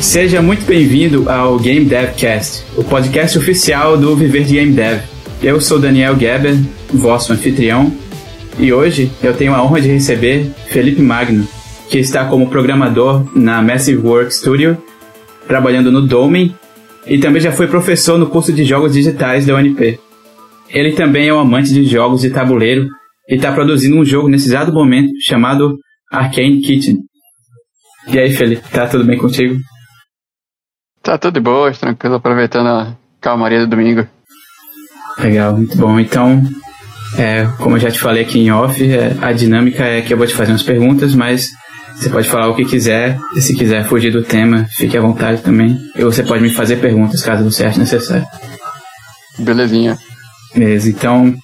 Seja muito bem-vindo ao Game Devcast, o podcast oficial do Viver de Game Dev. Eu sou Daniel Geber, vosso anfitrião, e hoje eu tenho a honra de receber Felipe Magno, que está como programador na Massive Work Studio, trabalhando no Domain, e também já foi professor no curso de jogos digitais da UNP. Ele também é um amante de jogos de tabuleiro e está produzindo um jogo nesse exato momento chamado Arcane Kitchen. E aí, Felipe, tá tudo bem contigo? Tá tudo de boa, tranquilo, aproveitando a calmaria do domingo. Legal, muito bom. Então, é, como eu já te falei aqui em off, é, a dinâmica é que eu vou te fazer umas perguntas, mas você pode falar o que quiser, e se quiser fugir do tema, fique à vontade também. E você pode me fazer perguntas caso você ache necessário. Belezinha. Beleza, então,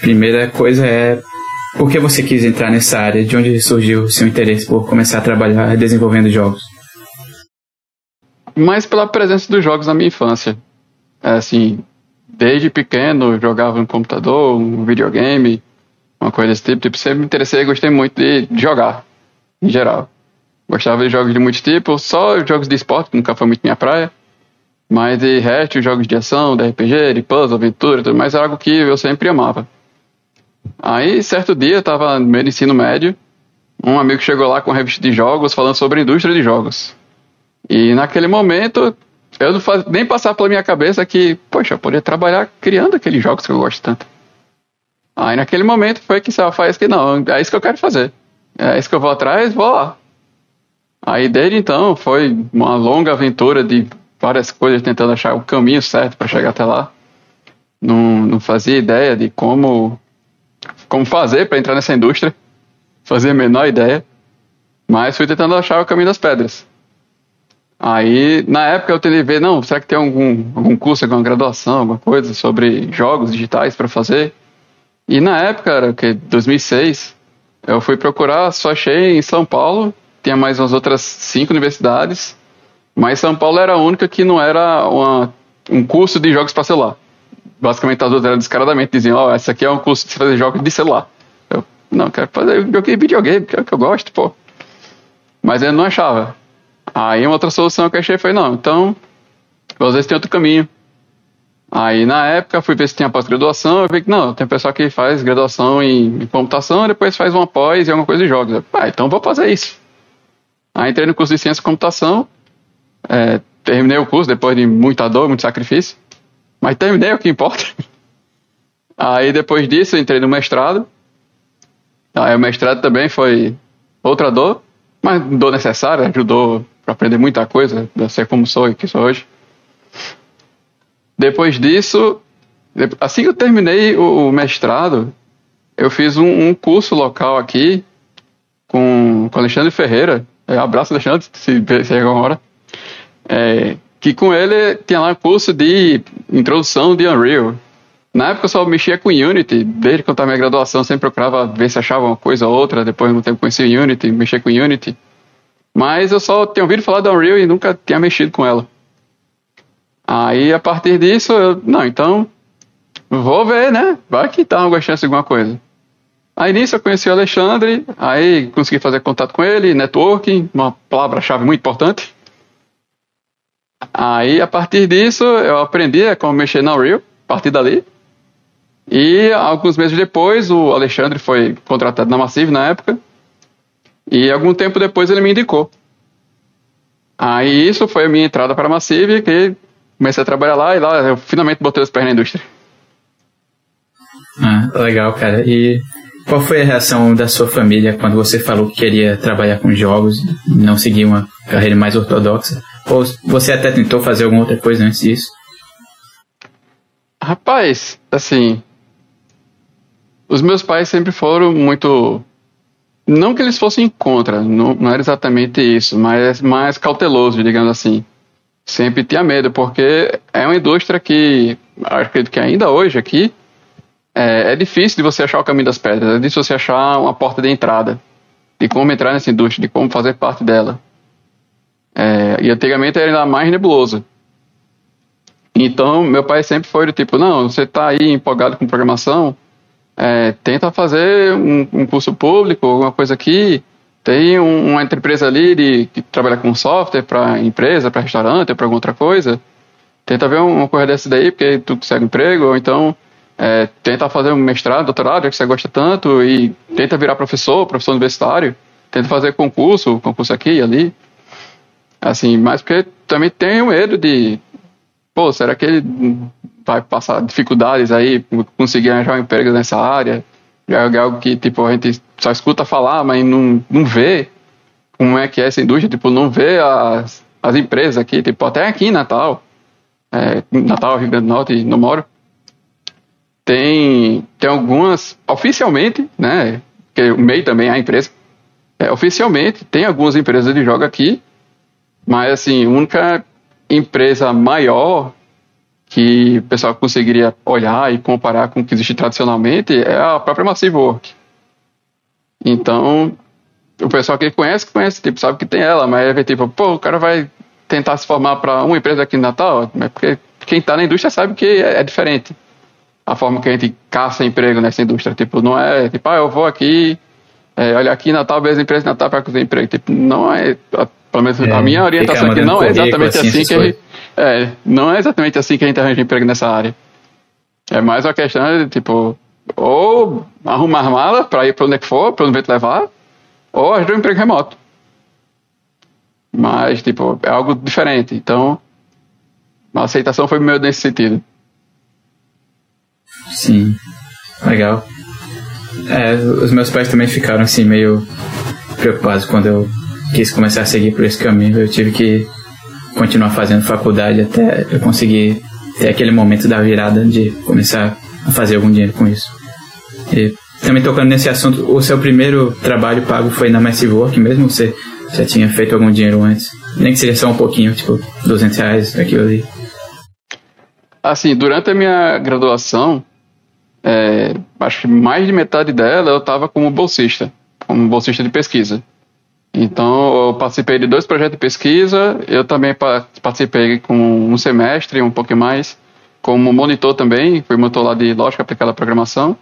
primeira coisa é por que você quis entrar nessa área? De onde surgiu o seu interesse por começar a trabalhar desenvolvendo jogos? Mais pela presença dos jogos na minha infância. É, assim, desde pequeno jogava no computador, um videogame, uma coisa desse tipo. tipo sempre me interessei e gostei muito de jogar, em geral. Gostava de jogos de muitos tipos, só jogos de esporte, que nunca foi muito minha praia. Mas de resto, jogos de ação, de RPG, de puzzle, aventura, tudo mais, era algo que eu sempre amava. Aí, certo dia, eu tava no do ensino médio, um amigo chegou lá com uma revista de jogos falando sobre a indústria de jogos. E naquele momento, eu não faz, nem passava pela minha cabeça que, poxa, eu poderia trabalhar criando aqueles jogos que eu gosto tanto. Aí naquele momento foi que ela faz que não, é isso que eu quero fazer. É isso que eu vou atrás, vou lá. Aí desde então foi uma longa aventura de várias coisas tentando achar o caminho certo para chegar até lá. Não, não fazia ideia de como como fazer para entrar nessa indústria. Fazia a menor ideia. Mas fui tentando achar o caminho das pedras. Aí, na época, eu tentei ver, não, será que tem algum, algum curso, alguma graduação, alguma coisa sobre jogos digitais para fazer? E na época, era que 2006, eu fui procurar, só achei em São Paulo, tinha mais umas outras cinco universidades, mas São Paulo era a única que não era uma, um curso de jogos para celular basicamente as outras eram descaradamente diziam, ó, oh, esse aqui é um curso de fazer jogos de celular. Eu, não, quero fazer videogame, que é o que eu gosto, pô. Mas eu não achava. Aí uma outra solução que eu achei foi, não, então, às vezes tem outro caminho. Aí na época fui ver se tinha pós-graduação, eu vi que não, tem pessoal que faz graduação em, em computação, depois faz uma pós e alguma coisa de jogos. Eu, ah, então vou fazer isso. Aí entrei no curso de ciência e computação, é, terminei o curso depois de muita dor, muito sacrifício. Mas terminei, o que importa. Aí depois disso entrei no mestrado. Aí o mestrado também foi outra dor, mas dor necessária, ajudou para aprender muita coisa, a ser como sou e que sou hoje. Depois disso, assim que eu terminei o, mestrado, eu fiz um, um curso local aqui com, com Alexandre Ferreira. É, abraço, Alexandre, se chegar uma hora. É, que com ele tinha lá um curso de introdução de Unreal. Na época eu só mexia com Unity, desde que eu estava minha graduação, sempre procurava ver se achava uma coisa ou outra, depois de um tempo conheci Unity, mexia com Unity. Mas eu só tinha ouvido falar da Unreal e nunca tinha mexido com ela. Aí a partir disso, eu, não, então vou ver, né? Vai que tá alguma chance de alguma coisa. Aí nisso eu conheci o Alexandre, aí consegui fazer contato com ele, networking, uma palavra-chave muito importante. Aí, a partir disso, eu aprendi como mexer na Unreal, a partir dali. E alguns meses depois, o Alexandre foi contratado na Massive na época. E algum tempo depois ele me indicou. Aí isso foi a minha entrada para a Massive, que comecei a trabalhar lá e lá eu finalmente botei os pés na indústria. Ah, legal, cara. E qual foi a reação da sua família quando você falou que queria trabalhar com jogos, não seguir uma carreira mais ortodoxa? Ou você até tentou fazer alguma outra coisa antes disso? Rapaz, assim. Os meus pais sempre foram muito. Não que eles fossem contra, não, não era exatamente isso, mas mais cauteloso, digamos assim. Sempre tinha medo, porque é uma indústria que, acredito que ainda hoje aqui, é, é difícil de você achar o caminho das pedras, é difícil você achar uma porta de entrada, de como entrar nessa indústria, de como fazer parte dela. É, e antigamente era ainda mais nebuloso. Então, meu pai sempre foi do tipo: não, você está aí empolgado com programação, é, tenta fazer um, um, curso público, alguma coisa aqui, tem um, uma empresa ali de, que trabalha com software para empresa, para restaurante, para alguma outra coisa. Tenta ver uma coisa dessa daí, porque tu consegue emprego, ou então é, tenta fazer um mestrado, doutorado, já que você gosta tanto, e tenta virar professor, professor universitário. Tenta fazer concurso, concurso aqui e ali. Assim, mas porque também tenho medo de, pô, será que ele vai passar dificuldades aí, conseguir arranjar um emprego nessa área? É algo que, tipo, a gente só escuta falar, mas não, não vê como é que é essa indústria, tipo, não vê as, as empresas aqui, tipo, até aqui em Natal, é, Natal, Rio Grande do Norte, não moro, tem, tem algumas, oficialmente, né, que o MEI também é a empresa, é, oficialmente tem algumas empresas de jogo aqui, mas, assim, única empresa maior que o pessoal conseguiria olhar e comparar com o que existe tradicionalmente é a própria Massive Work. Então, o pessoal que conhece, conhece, tipo, sabe que tem ela, mas é tipo, pô, o cara vai tentar se formar para uma empresa aqui em Natal, mas porque quem está na indústria sabe que é, é, diferente. A forma que a gente caça emprego nessa indústria, tipo, não é, tipo, ah, eu vou aqui, é, olha aqui em Natal, vejo empresa em Natal para conseguir emprego. Tipo, não é, pelo menos é, a minha orientação aqui não é exatamente assim, que a gente, é, não é exatamente assim que a gente arranja emprego nessa área. É mais uma questão de, tipo, ou arrumar mala para ir para onde é que for, para onde te levar, ou arranjar um emprego remoto. Mas, tipo, é algo diferente. Então, a aceitação foi meio nesse sentido. Sim, legal. É, os meus pais também ficaram assim meio preocupados quando eu quis começar a seguir por esse caminho. Eu tive que continuar fazendo faculdade até eu conseguir ter aquele momento da virada de começar a fazer algum dinheiro com isso. E também tocando nesse assunto, o seu primeiro trabalho pago foi na Massive Work mesmo? Você já tinha feito algum dinheiro antes? Nem que seja só um pouquinho, tipo 200 reais, aquilo ali. Assim, durante a minha graduação, é, acho que mais de metade dela eu estava como bolsista, como bolsista de pesquisa. Então, eu participei de dois projetos de pesquisa, eu também participei com um semestre, um pouco mais, como monitor também, fui monitor lá de lógica aplicada à programação.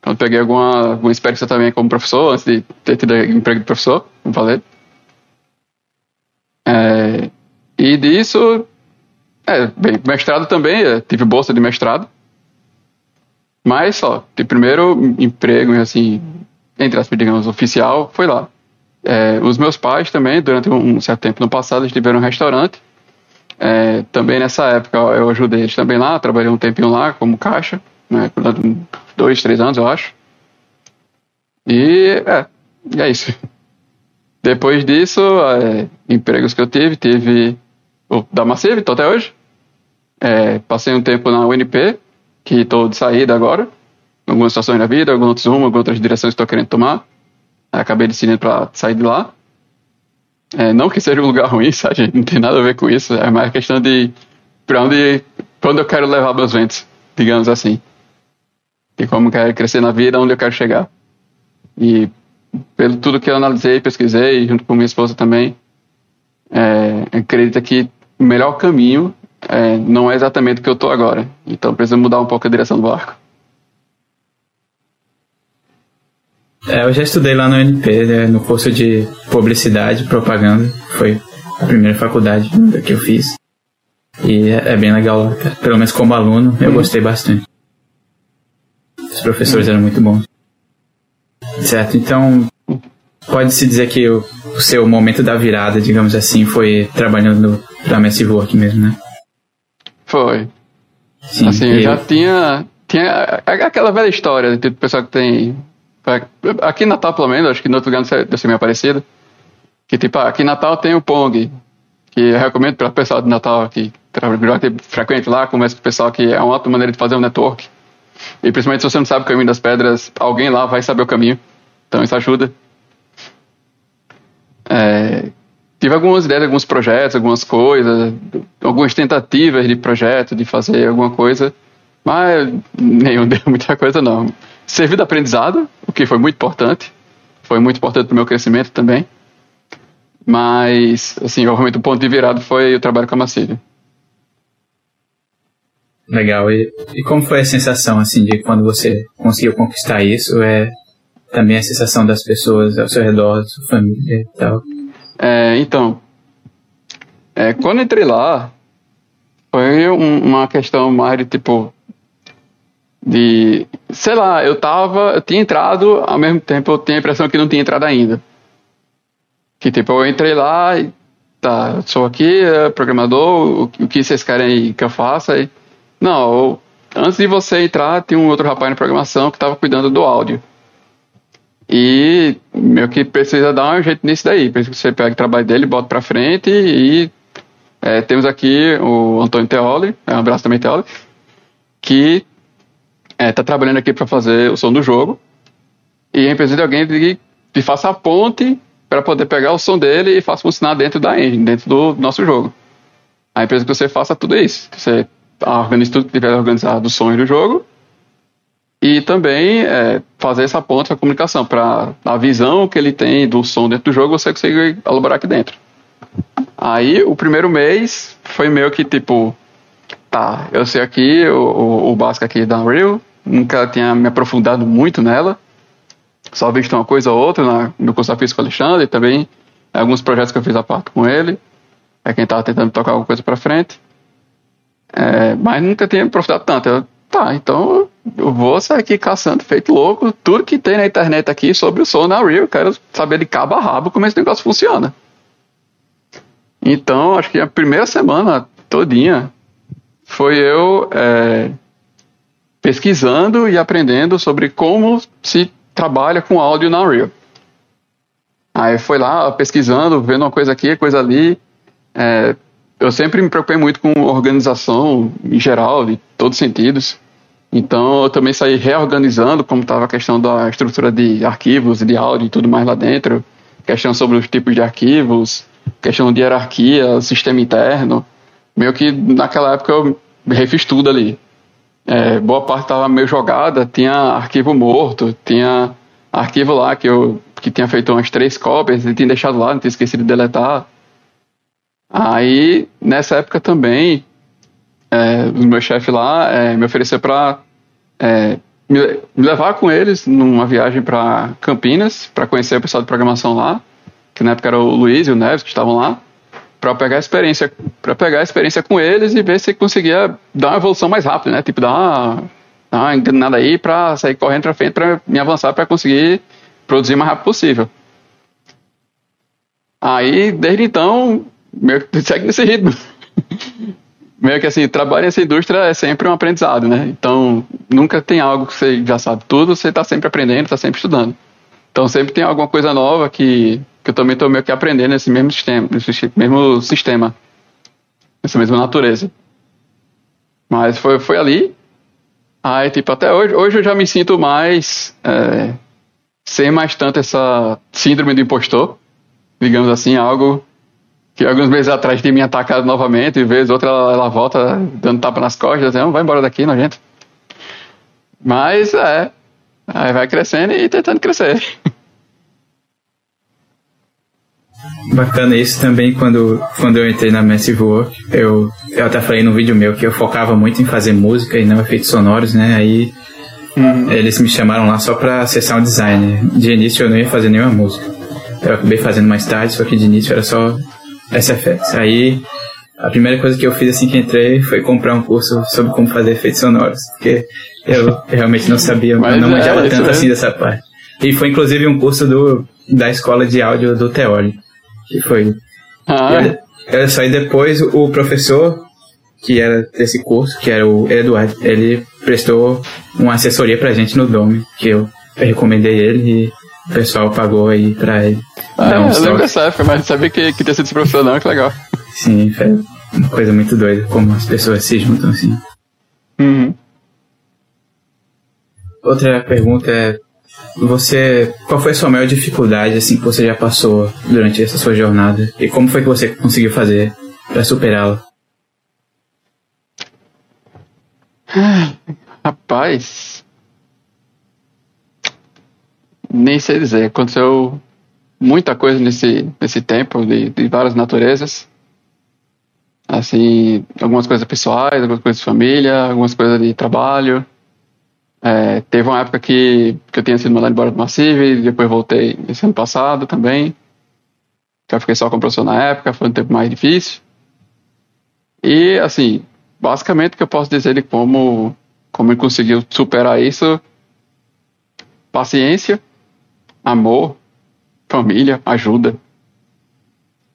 Então, peguei alguma, alguma experiência também como professor, antes de ter tido emprego de professor, como falei. É, e disso, é, bem, mestrado também, tive bolsa de mestrado. Mas só, de primeiro emprego, assim, entre aspas, digamos, oficial, foi lá. É, os meus pais também, durante um certo tempo no passado, eles tiveram um restaurante. É, também nessa época eu ajudei eles também lá, trabalhei um tempinho lá como caixa, né, dois, três anos, eu acho. E é, é isso. Depois disso, é, empregos que eu tive, tive o da Massive, estou até hoje. É, passei um tempo na UNP, que estou de saída agora. Algumas situações da vida, alguns rumos, algumas outras direções que estou querendo tomar. Acabei decidindo para sair de lá. É, não que seja um lugar ruim, sabe? Não tem nada a ver com isso. É mais questão de para onde, pra onde eu quero levar meus ventos, digamos assim. E como eu quero crescer na vida, onde eu quero chegar. E pelo tudo que eu analisei, pesquisei, junto com minha esposa também, é, acredita que o melhor caminho é, não é exatamente o que eu estou agora. Então precisa mudar um pouco a direção do barco. É, eu já estudei lá no UNP, né, no curso de publicidade e propaganda. Foi a primeira faculdade que eu fiz. E é, é bem legal, pelo menos como aluno, eu gostei bastante. Os professores eram muito bons. Certo, então pode-se dizer que o, o, seu momento da virada, digamos assim, foi trabalhando para Massive Work mesmo, né? Foi. Sim, assim, eu já tinha, tinha aquela velha história do tipo, pessoal que tem Aqui em Natal, pelo menos, acho que no outro lugar deve ser meio parecido. Que tipo, aqui em Natal tem o Pong, que eu recomendo para o pessoal de Natal que trabalha frequente lá, começa com o pessoal que é uma outra maneira de fazer um network. E principalmente se você não sabe o caminho das pedras, alguém lá vai saber o caminho. Então isso ajuda. É, tive algumas ideias, alguns projetos, algumas coisas, algumas tentativas de projeto, de fazer alguma coisa, mas nenhum deu muita coisa não serviu de aprendizado, o que foi muito importante. Foi muito importante para o meu crescimento também. Mas, assim, obviamente o ponto de virada foi o trabalho com a Massive. Legal. E, e como foi a sensação, assim, de quando você conseguiu conquistar isso? É, também a sensação das pessoas ao seu redor, sua família e tal. É, então, é, quando entrei lá, foi um, uma questão mais de tipo. De. Sei lá, eu tava. Eu tinha entrado, ao mesmo tempo eu tinha a impressão que não tinha entrado ainda. Que tipo, eu entrei lá e. Tá, sou aqui, é programador, o, o que vocês querem que eu faça? E, não, eu, antes de você entrar, tinha um outro rapaz na programação que estava cuidando do áudio. E meio que precisa dar um jeito nisso daí. Isso que você pega o trabalho dele, bota pra frente e é, temos aqui o Antônio Teoli, é, um abraço também Teoli, que é, trabalhando aqui para fazer o som do jogo. E a empresa de alguém que, faça a ponte para poder pegar o som dele e faça funcionar dentro da engine, dentro do nosso jogo. A empresa que você faça tudo isso. Você organiza tudo que tiver organizado dos sons do jogo e também é, fazer essa ponte a comunicação para a visão que ele tem do som dentro do jogo você consegue elaborar aqui dentro. Aí o primeiro mês foi meio que tipo, tá, eu sei aqui o, o, o básico aqui da Unreal, nunca tinha me aprofundado muito nela, só visto uma coisa ou outra no curso da Física Alexandre e também alguns projetos que eu fiz a parte com ele, é quem estava tentando tocar alguma coisa para frente. É, mas nunca tinha aprofundado tanto. Eu, tá, então eu vou sair aqui caçando, feito louco, tudo que tem na internet aqui sobre o som na Real. Quero saber de cabo a rabo como esse negócio funciona. Então, acho que a primeira semana todinha foi eu é, pesquisando e aprendendo sobre como se trabalha com áudio na Unreal. Aí foi lá pesquisando, vendo uma coisa aqui, coisa ali. É, eu sempre me preocupei muito com organização em geral, de todos os sentidos. Então eu também saí reorganizando como estava a questão da estrutura de arquivos, de áudio e tudo mais lá dentro. Questão sobre os tipos de arquivos, questão de hierarquia, sistema interno. Meio que naquela época eu refiz tudo ali. É, boa parte estava meio jogada, tinha arquivo morto, tinha arquivo lá que eu que tinha feito umas três cópias e tinha deixado lá, não tinha esquecido de deletar. Aí, nessa época também, é, o meu chefe lá é, me ofereceu para é, me, me, levar com eles numa viagem para Campinas, para conhecer o pessoal de programação lá, que na época era o Luiz e o Neves que estavam lá, para pegar a experiência, para pegar experiência com eles e ver se conseguia dar uma evolução mais rápida, né? Tipo, dar uma, uma enganada aí para sair correndo para frente, para me avançar para conseguir produzir o mais rápido possível. Aí, desde então, meio que segue nesse ritmo. meio que assim, trabalhar nessa indústria é sempre um aprendizado, né? Então, nunca tem algo que você já sabe tudo, você está sempre aprendendo, está sempre estudando. Então, sempre tem alguma coisa nova que, que eu também estou meio que aprendendo nesse mesmo sistema, nesse mesmo sistema, nessa mesma natureza. Mas foi, foi ali. Aí, tipo, até hoje, hoje eu já me sinto mais. É, sem mais tanto essa síndrome do impostor, digamos assim, algo que alguns meses atrás tinha me atacado novamente, e vez outra ela, ela, volta dando tapa nas costas, dizendo, vai embora daqui, nojento. Mas é, aí vai crescendo e tentando crescer. Bacana isso também quando, quando eu entrei na Massive Work, eu, eu até falei no vídeo meu que eu focava muito em fazer música e não efeitos sonoros, né? Aí uhum. eles me chamaram lá só pra ser sound designer. De início eu não ia fazer nenhuma música. Eu acabei fazendo mais tarde, só que de início era só SFX. Aí a primeira coisa que eu fiz assim que entrei foi comprar um curso sobre como fazer efeitos sonoros, porque eu realmente não sabia, Mas não manjava é, tanto assim dessa parte. E foi inclusive um curso do, da escola de áudio do Teori, que foi. Ah. Olha só, e depois o professor que era desse curso, que era o Eduardo, ele prestou uma assessoria pra gente no Dome, que eu recomendei ele e o pessoal pagou aí pra ele. Ah, é, eu lembro dessa época, mas sabia que, que ter sido esse professor não, que legal. Sim, foi uma coisa muito doida, como as pessoas se juntam assim. Uhum. Outra pergunta é, você, qual foi a sua maior dificuldade assim que você já passou durante essa sua jornada e como foi que você conseguiu fazer para superá-la? Rapaz, nem sei dizer. Aconteceu muita coisa nesse, nesse tempo, de, de várias naturezas. Assim, algumas coisas pessoais, algumas coisas de família, algumas coisas de trabalho. É, teve uma época que, que eu tinha sido mandado embora do Massive, depois voltei esse ano passado também. Já fiquei só com o professor na época, foi um tempo mais difícil. E, assim, basicamente o que eu posso dizer de como, como ele conseguiu superar isso: paciência, amor, família, ajuda.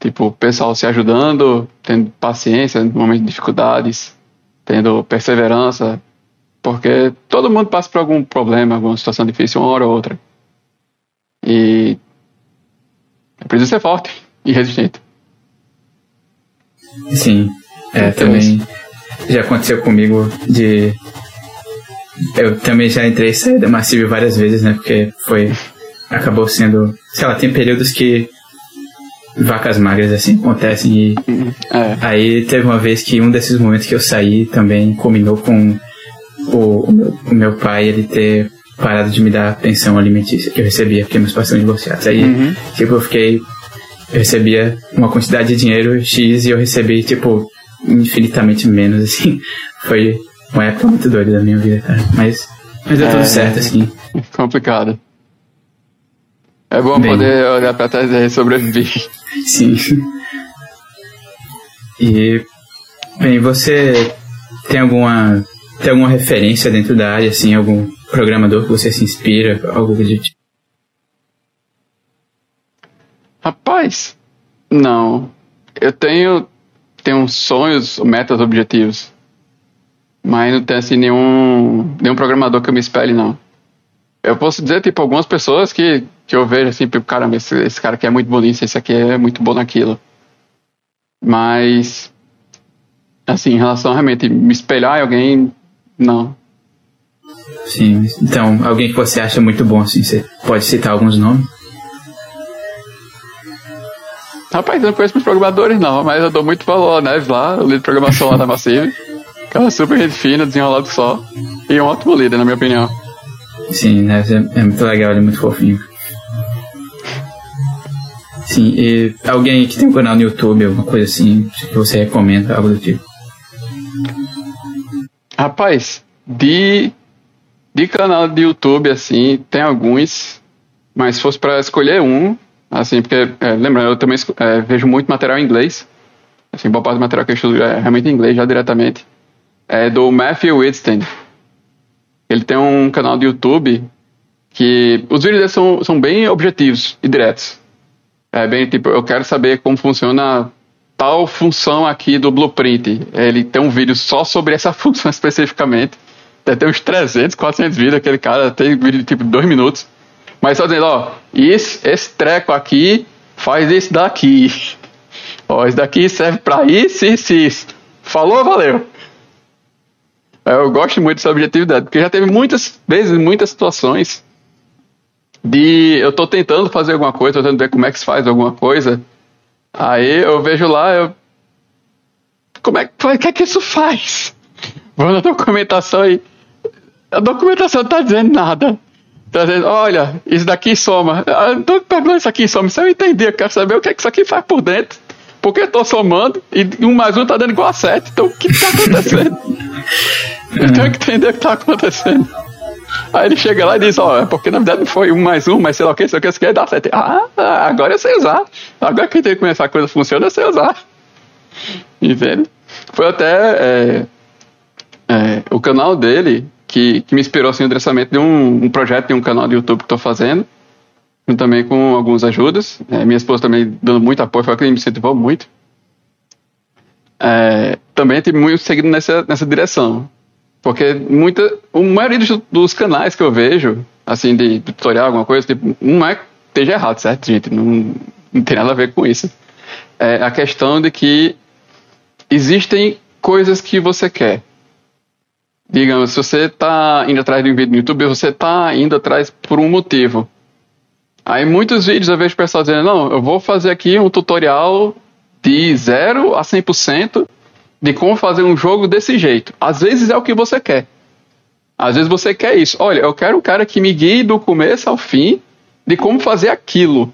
Tipo, o pessoal se ajudando, tendo paciência no momento de dificuldades, tendo perseverança, porque todo mundo passa por algum problema, alguma situação difícil, uma hora ou outra. E é preciso ser forte e resistente. Sim, é, então, também já aconteceu comigo de. Eu também já entrei e saí da Massive várias vezes, né? Porque foi. Acabou sendo. Sei lá, tem períodos que vacas magras assim acontecem e. É. Aí teve uma vez que um desses momentos que eu saí também combinou com o, o, meu, o meu pai ele ter parado de me dar a pensão alimentícia que eu recebia, porque meus pais são divorciados. Aí, uhum. tipo, eu fiquei. Eu recebia uma quantidade de dinheiro X e eu recebi, tipo, infinitamente menos, assim. Foi uma época muito doida da minha vida, cara. Mas, mas deu é, tudo certo, assim. Complicado. É bom Bem, poder olhar pra trás e sobreviver. Sim. E, bem, você tem alguma tem alguma referência dentro da área, assim, algum programador que você se inspira, algo do tipo? Rapaz, não. Eu tenho, tenho sonhos, metas, objetivos. Mas não tem assim nenhum, nenhum programador que eu me espelhe, não. Eu posso dizer, tipo, algumas pessoas que, que eu vejo assim, tipo, caramba, esse, esse cara aqui é muito bom nisso, esse aqui é muito bom naquilo. Mas, assim, em relação a realmente me espelhar em alguém, não. Sim, então, alguém que você acha muito bom, assim, você pode citar alguns nomes? Rapaz, eu não conheço os programadores não, mas eu dou muito valor ao Neves lá, o líder de programação lá da Massive. Cara super gente fina, desenrolado só. E um ótimo líder, na minha opinião. Sim, Neves é, é muito legal, ele é muito fofinho. Sim, e alguém que tem um canal no YouTube, alguma coisa assim, que você recomenda, algo do tipo? Rapaz, de, de canal de YouTube, assim, tem alguns, mas se fosse para escolher um, assim, porque, é, lembra, eu também é, vejo muito material em inglês, assim, boa parte do material que eu estudo é realmente em inglês, já diretamente, é do Matthew Whitstein. Ele tem um canal de YouTube que os vídeos dele são, são bem objetivos e diretos. É bem tipo, eu quero saber como funciona tal função aqui do Blueprint. Ele tem um vídeo só sobre essa função especificamente. Deve ter uns 300, 400 vídeos. Aquele cara tem vídeo de tipo 2 minutos. Mas só dizendo, ó, esse, esse treco aqui faz isso daqui. Ó, esse daqui serve para isso, isso, isso. Falou, valeu. Eu gosto muito dessa objetividade, porque já teve muitas vezes, muitas situações de eu tô tentando fazer alguma coisa, tô tentando ver como é que se faz alguma coisa, Aí eu vejo lá, eu. Como é que, que é que isso faz? Vou na documentação e. A documentação não tá dizendo nada. Tá dizendo, olha, isso daqui soma. Não tô pegando isso aqui soma. Se eu entender, eu quero saber o que é que isso aqui faz por dentro. Porque eu tô somando e um mais um tá dando igual a sete. Então o que tá acontecendo? Eu tenho que entender o que tá acontecendo. Aí ele chega lá e diz, ó, oh, é porque na verdade não foi um mais um, mas sei lá o que, sei o que, sei o que, dá certo. Ah, agora eu sei usar. Agora que eu entendi como essa coisa funciona, eu sei usar. Entende? Foi até é, é, o canal dele que, que me inspirou assim, o endereçamento de um, um projeto de um canal de YouTube que estou fazendo, também com algumas ajudas. É, minha esposa também dando muito apoio, foi que me incentivou muito. É, também tem muito seguido nessa, nessa direção. Porque muita, a maioria dos, dos, canais que eu vejo, assim, de, tutorial, alguma coisa, tipo, não é que esteja errado, certo, gente? Não, não tem nada a ver com isso. É a questão de que existem coisas que você quer. Digamos, se você está indo atrás de um vídeo no YouTube, você está indo atrás por um motivo. Aí muitos vídeos eu vejo o pessoal dizendo, não, eu vou fazer aqui um tutorial de 0 a 100% de como fazer um jogo desse jeito. Às vezes é o que você quer. Às vezes você quer isso. Olha, eu quero um cara que me guie do começo ao fim de como fazer aquilo.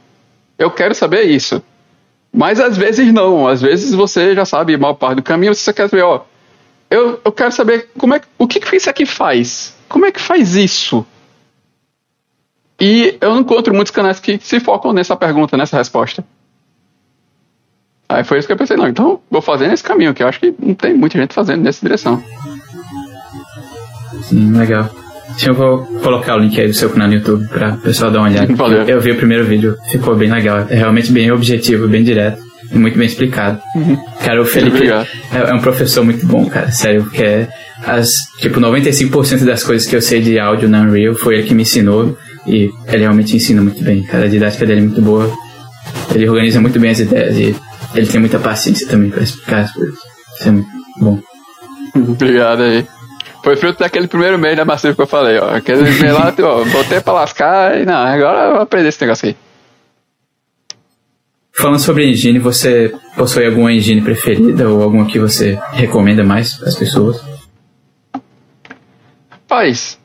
Eu quero saber isso. Mas às vezes não. Às vezes você já sabe mal parte do caminho. Você quer saber, ó. Eu, eu quero saber como é, o que, que isso aqui faz. como é que faz isso? E eu não encontro muitos canais que se focam nessa pergunta, nessa resposta. Aí foi isso que eu pensei, não, então vou fazer nesse caminho, que eu acho que não tem muita gente fazendo nessa direção. Sim, legal. Eu vou colocar o link aí do seu canal no YouTube pra o pessoal dar uma olhada. Valeu. Eu vi o primeiro vídeo, ficou bem legal. É realmente bem objetivo, bem direto e muito bem explicado. Uhum. Cara, o Felipe é, é, um professor muito bom, cara, sério, porque é as, tipo, 95% das coisas que eu sei de áudio na Unreal foi ele que me ensinou e ele realmente ensina muito bem, cara. A didática dele é muito boa. Ele organiza muito bem as ideias e ele tem muita paciência também para explicar as coisas. Isso é muito bom. Obrigado aí. Foi fruto daquele primeiro mês da Massive que eu falei, ó. Aquele mês lá, ó, botei pra lascar e não, agora eu vou aprender esse negócio aí. Falando sobre engine, você possui alguma engine preferida ou alguma que você recomenda mais para as pessoas? Rapaz,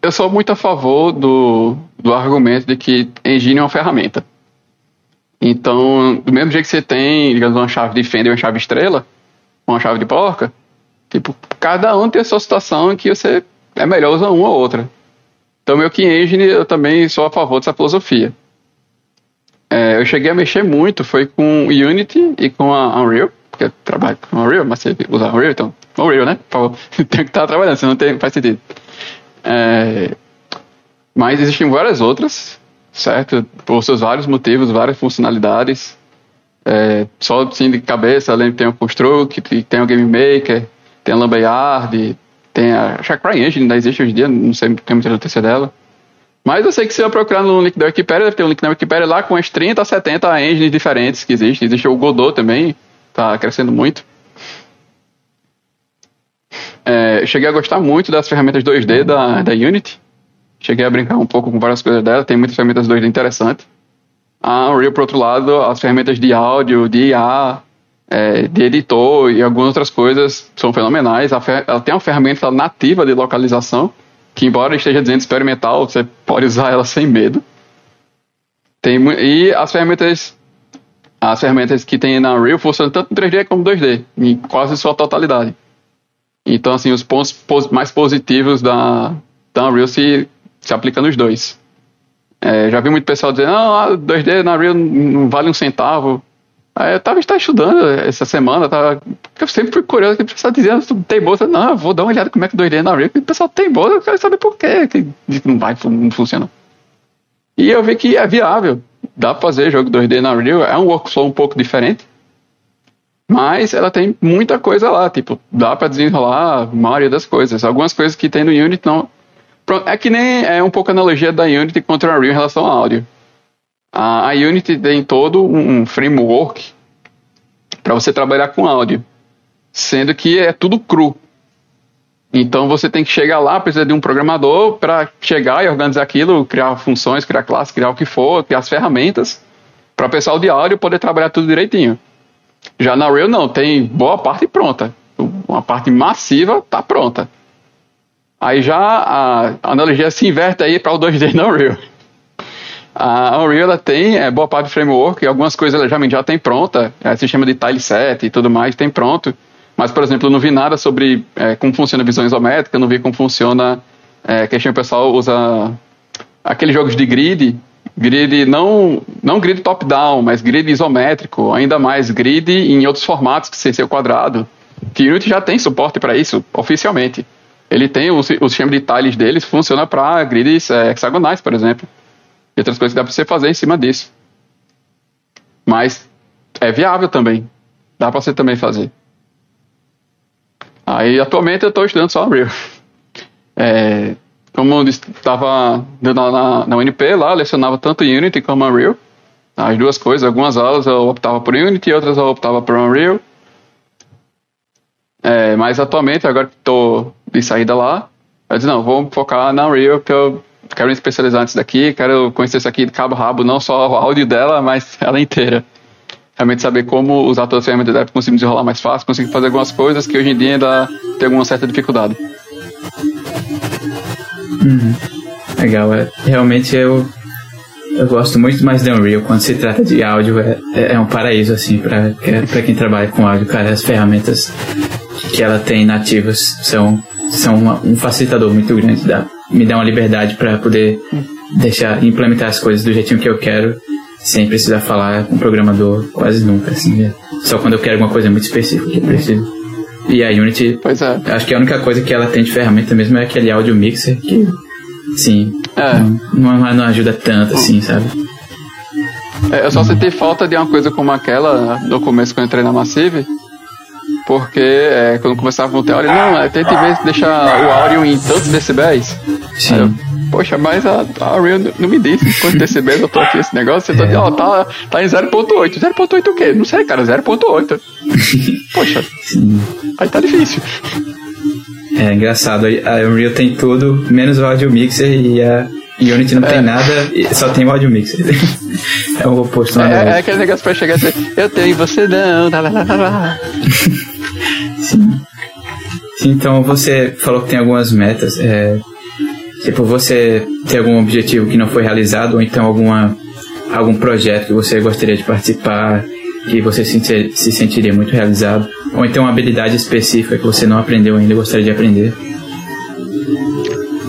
eu sou muito a favor do, do argumento de que engine é uma ferramenta. Então, do mesmo jeito que você tem, digamos, uma chave de fenda e uma chave estrela, uma chave de porca, tipo, cada um tem a sua situação em que você é melhor usar uma ou outra. Então, meu que engine, eu também sou a favor dessa filosofia. É, eu cheguei a mexer muito, foi com Unity e com a Unreal, porque eu trabalho com Unreal, mas você usa Unreal, então Unreal, né? Por favor, tem que estar trabalhando, senão não tem, faz sentido. É, mas existem várias outras, certo? Por seus vários motivos, várias funcionalidades. É, só assim de cabeça, além tem o Construct, tem o Game Maker, tem a Lambayard, tem a, acho que a CryEngine ainda existe hoje em dia, não sei, tem muita notícia dela. Mas eu sei que se eu procurar no link da Wikipedia, deve ter um link na Wikipedia lá com as 30 a 70 engines diferentes que existem. Existe o Godot também, tá crescendo muito. É, cheguei a gostar muito das ferramentas 2D da, da Unity. Cheguei a brincar um pouco com várias coisas dela, tem muitas ferramentas 2D interessantes. A Unreal, por outro lado, as ferramentas de áudio, de IA, é, de editor e algumas outras coisas são fenomenais. Ela tem uma ferramenta nativa de localização, que embora esteja dizendo experimental, você pode usar ela sem medo. Tem, e as ferramentas as ferramentas que tem na Unreal funcionam tanto em 3D como 2D, em quase sua totalidade. Então, assim, os pontos mais positivos da, da Unreal se, se aplicam nos dois. É, já vi muito pessoal dizendo, não, 2D na Unreal não vale um centavo. Aí eu tava estudando essa semana, tava, eu sempre fui curioso, que o pessoal dizia, tem bolsa, não, eu vou dar uma olhada como é que 2D é na Unreal, o pessoal tem bolsa, eu quero saber por quê, que não vai, não funciona. E eu vi que é viável, dá pra fazer jogo 2D na Unreal, é um workflow um pouco diferente, mas ela tem muita coisa lá, tipo, dá para desenrolar a maioria das coisas. Algumas coisas que tem no Unity não. É que nem é um pouco a analogia da Unity contra a Unreal em relação ao áudio. A, a Unity tem todo um, um framework para você trabalhar com áudio, sendo que é tudo cru. Então você tem que chegar lá, precisa de um programador para chegar e organizar aquilo, criar funções, criar classes, criar o que for, criar as ferramentas, para o pessoal de áudio poder trabalhar tudo direitinho. Já na Rail não, tem boa parte pronta. Uma parte massiva está pronta. Aí já a analogia se inverte aí para o 2D na Unreal. A Unreal ela tem é, boa parte do framework, e algumas coisas ela já, já tem pronta, é, sistema de tile set e tudo mais tem pronto. Mas, por exemplo, eu não vi nada sobre é, como funciona a visão isométrica, não vi como funciona, é, que o pessoal usa aqueles jogos de grid, grid não, não grid top-down, mas grid isométrico, ainda mais grid em outros formatos que sem ser o quadrado. Unity já tem suporte para isso, oficialmente. Ele tem o, o sistema de tiles deles, funciona para grids é, hexagonais, por exemplo. E outras coisas que dá para você fazer em cima disso. Mas é viável também. Dá para você também fazer. Aí, atualmente, eu estou estudando só Unreal. É, como eu estava na, na, na UNP lá, lecionava tanto Unity como Unreal. As duas coisas, algumas aulas eu optava por Unity, outras eu optava por Unreal. É, mas atualmente, agora que estou de saída lá, eu disse, não, vou focar na Unreal, porque eu quero me especializar nisso daqui, quero conhecer isso aqui de cabo a rabo, não só o áudio dela, mas ela inteira. Realmente saber como usar todas as ferramentas dela para conseguir desenrolar mais fácil, conseguir fazer algumas coisas que hoje em dia ainda tem alguma certa dificuldade. Uhum. Legal, é. Realmente eu, eu gosto muito mais de Unreal. Quando se trata de áudio, é, é um paraíso, assim, para quem trabalha com áudio, cara. As ferramentas que ela tem nativas são são uma, um facilitador muito grande, dá, me dá uma liberdade para poder deixar implementar as coisas do jeitinho que eu quero, sem precisar falar com o programador quase nunca, assim, né? só quando eu quero alguma coisa muito específica que eu preciso. E a Unity, é. acho que a única coisa que ela tem de ferramenta mesmo é aquele audio mixer que, sim, É. não, não, não ajuda tanto, assim, sabe? É, eu só senti falta de uma coisa como aquela no começo que eu entrei na Massive, porque é, quando começava com o teoria, não, é, vez de deixar o áudio em tantos decibéis. Aí eu, Sim. Poxa, mas a, a Unreal não me disse quantos decibéis eu tô aqui esse negócio. Você tá, É. ó, tá, tá em 0.8. 0.8 o quê? Não sei, cara, 0.8. Poxa, Sim. aí tá difícil. É engraçado, a Unreal tem tudo, menos o audio mixer e a Unity não É. tem nada, e só tem o audio mixer. é o oposto lá É, da é aquele negócio pra chegar e dizer, eu tenho, você não, lá, lá, lá, lá. Sim. Sim, Então você falou que tem algumas metas. É, tipo, você tem algum objetivo que não foi realizado, ou então alguma, algum projeto que você gostaria de participar, que você se, se sentiria muito realizado, ou então uma habilidade específica que você não aprendeu ainda e gostaria de aprender.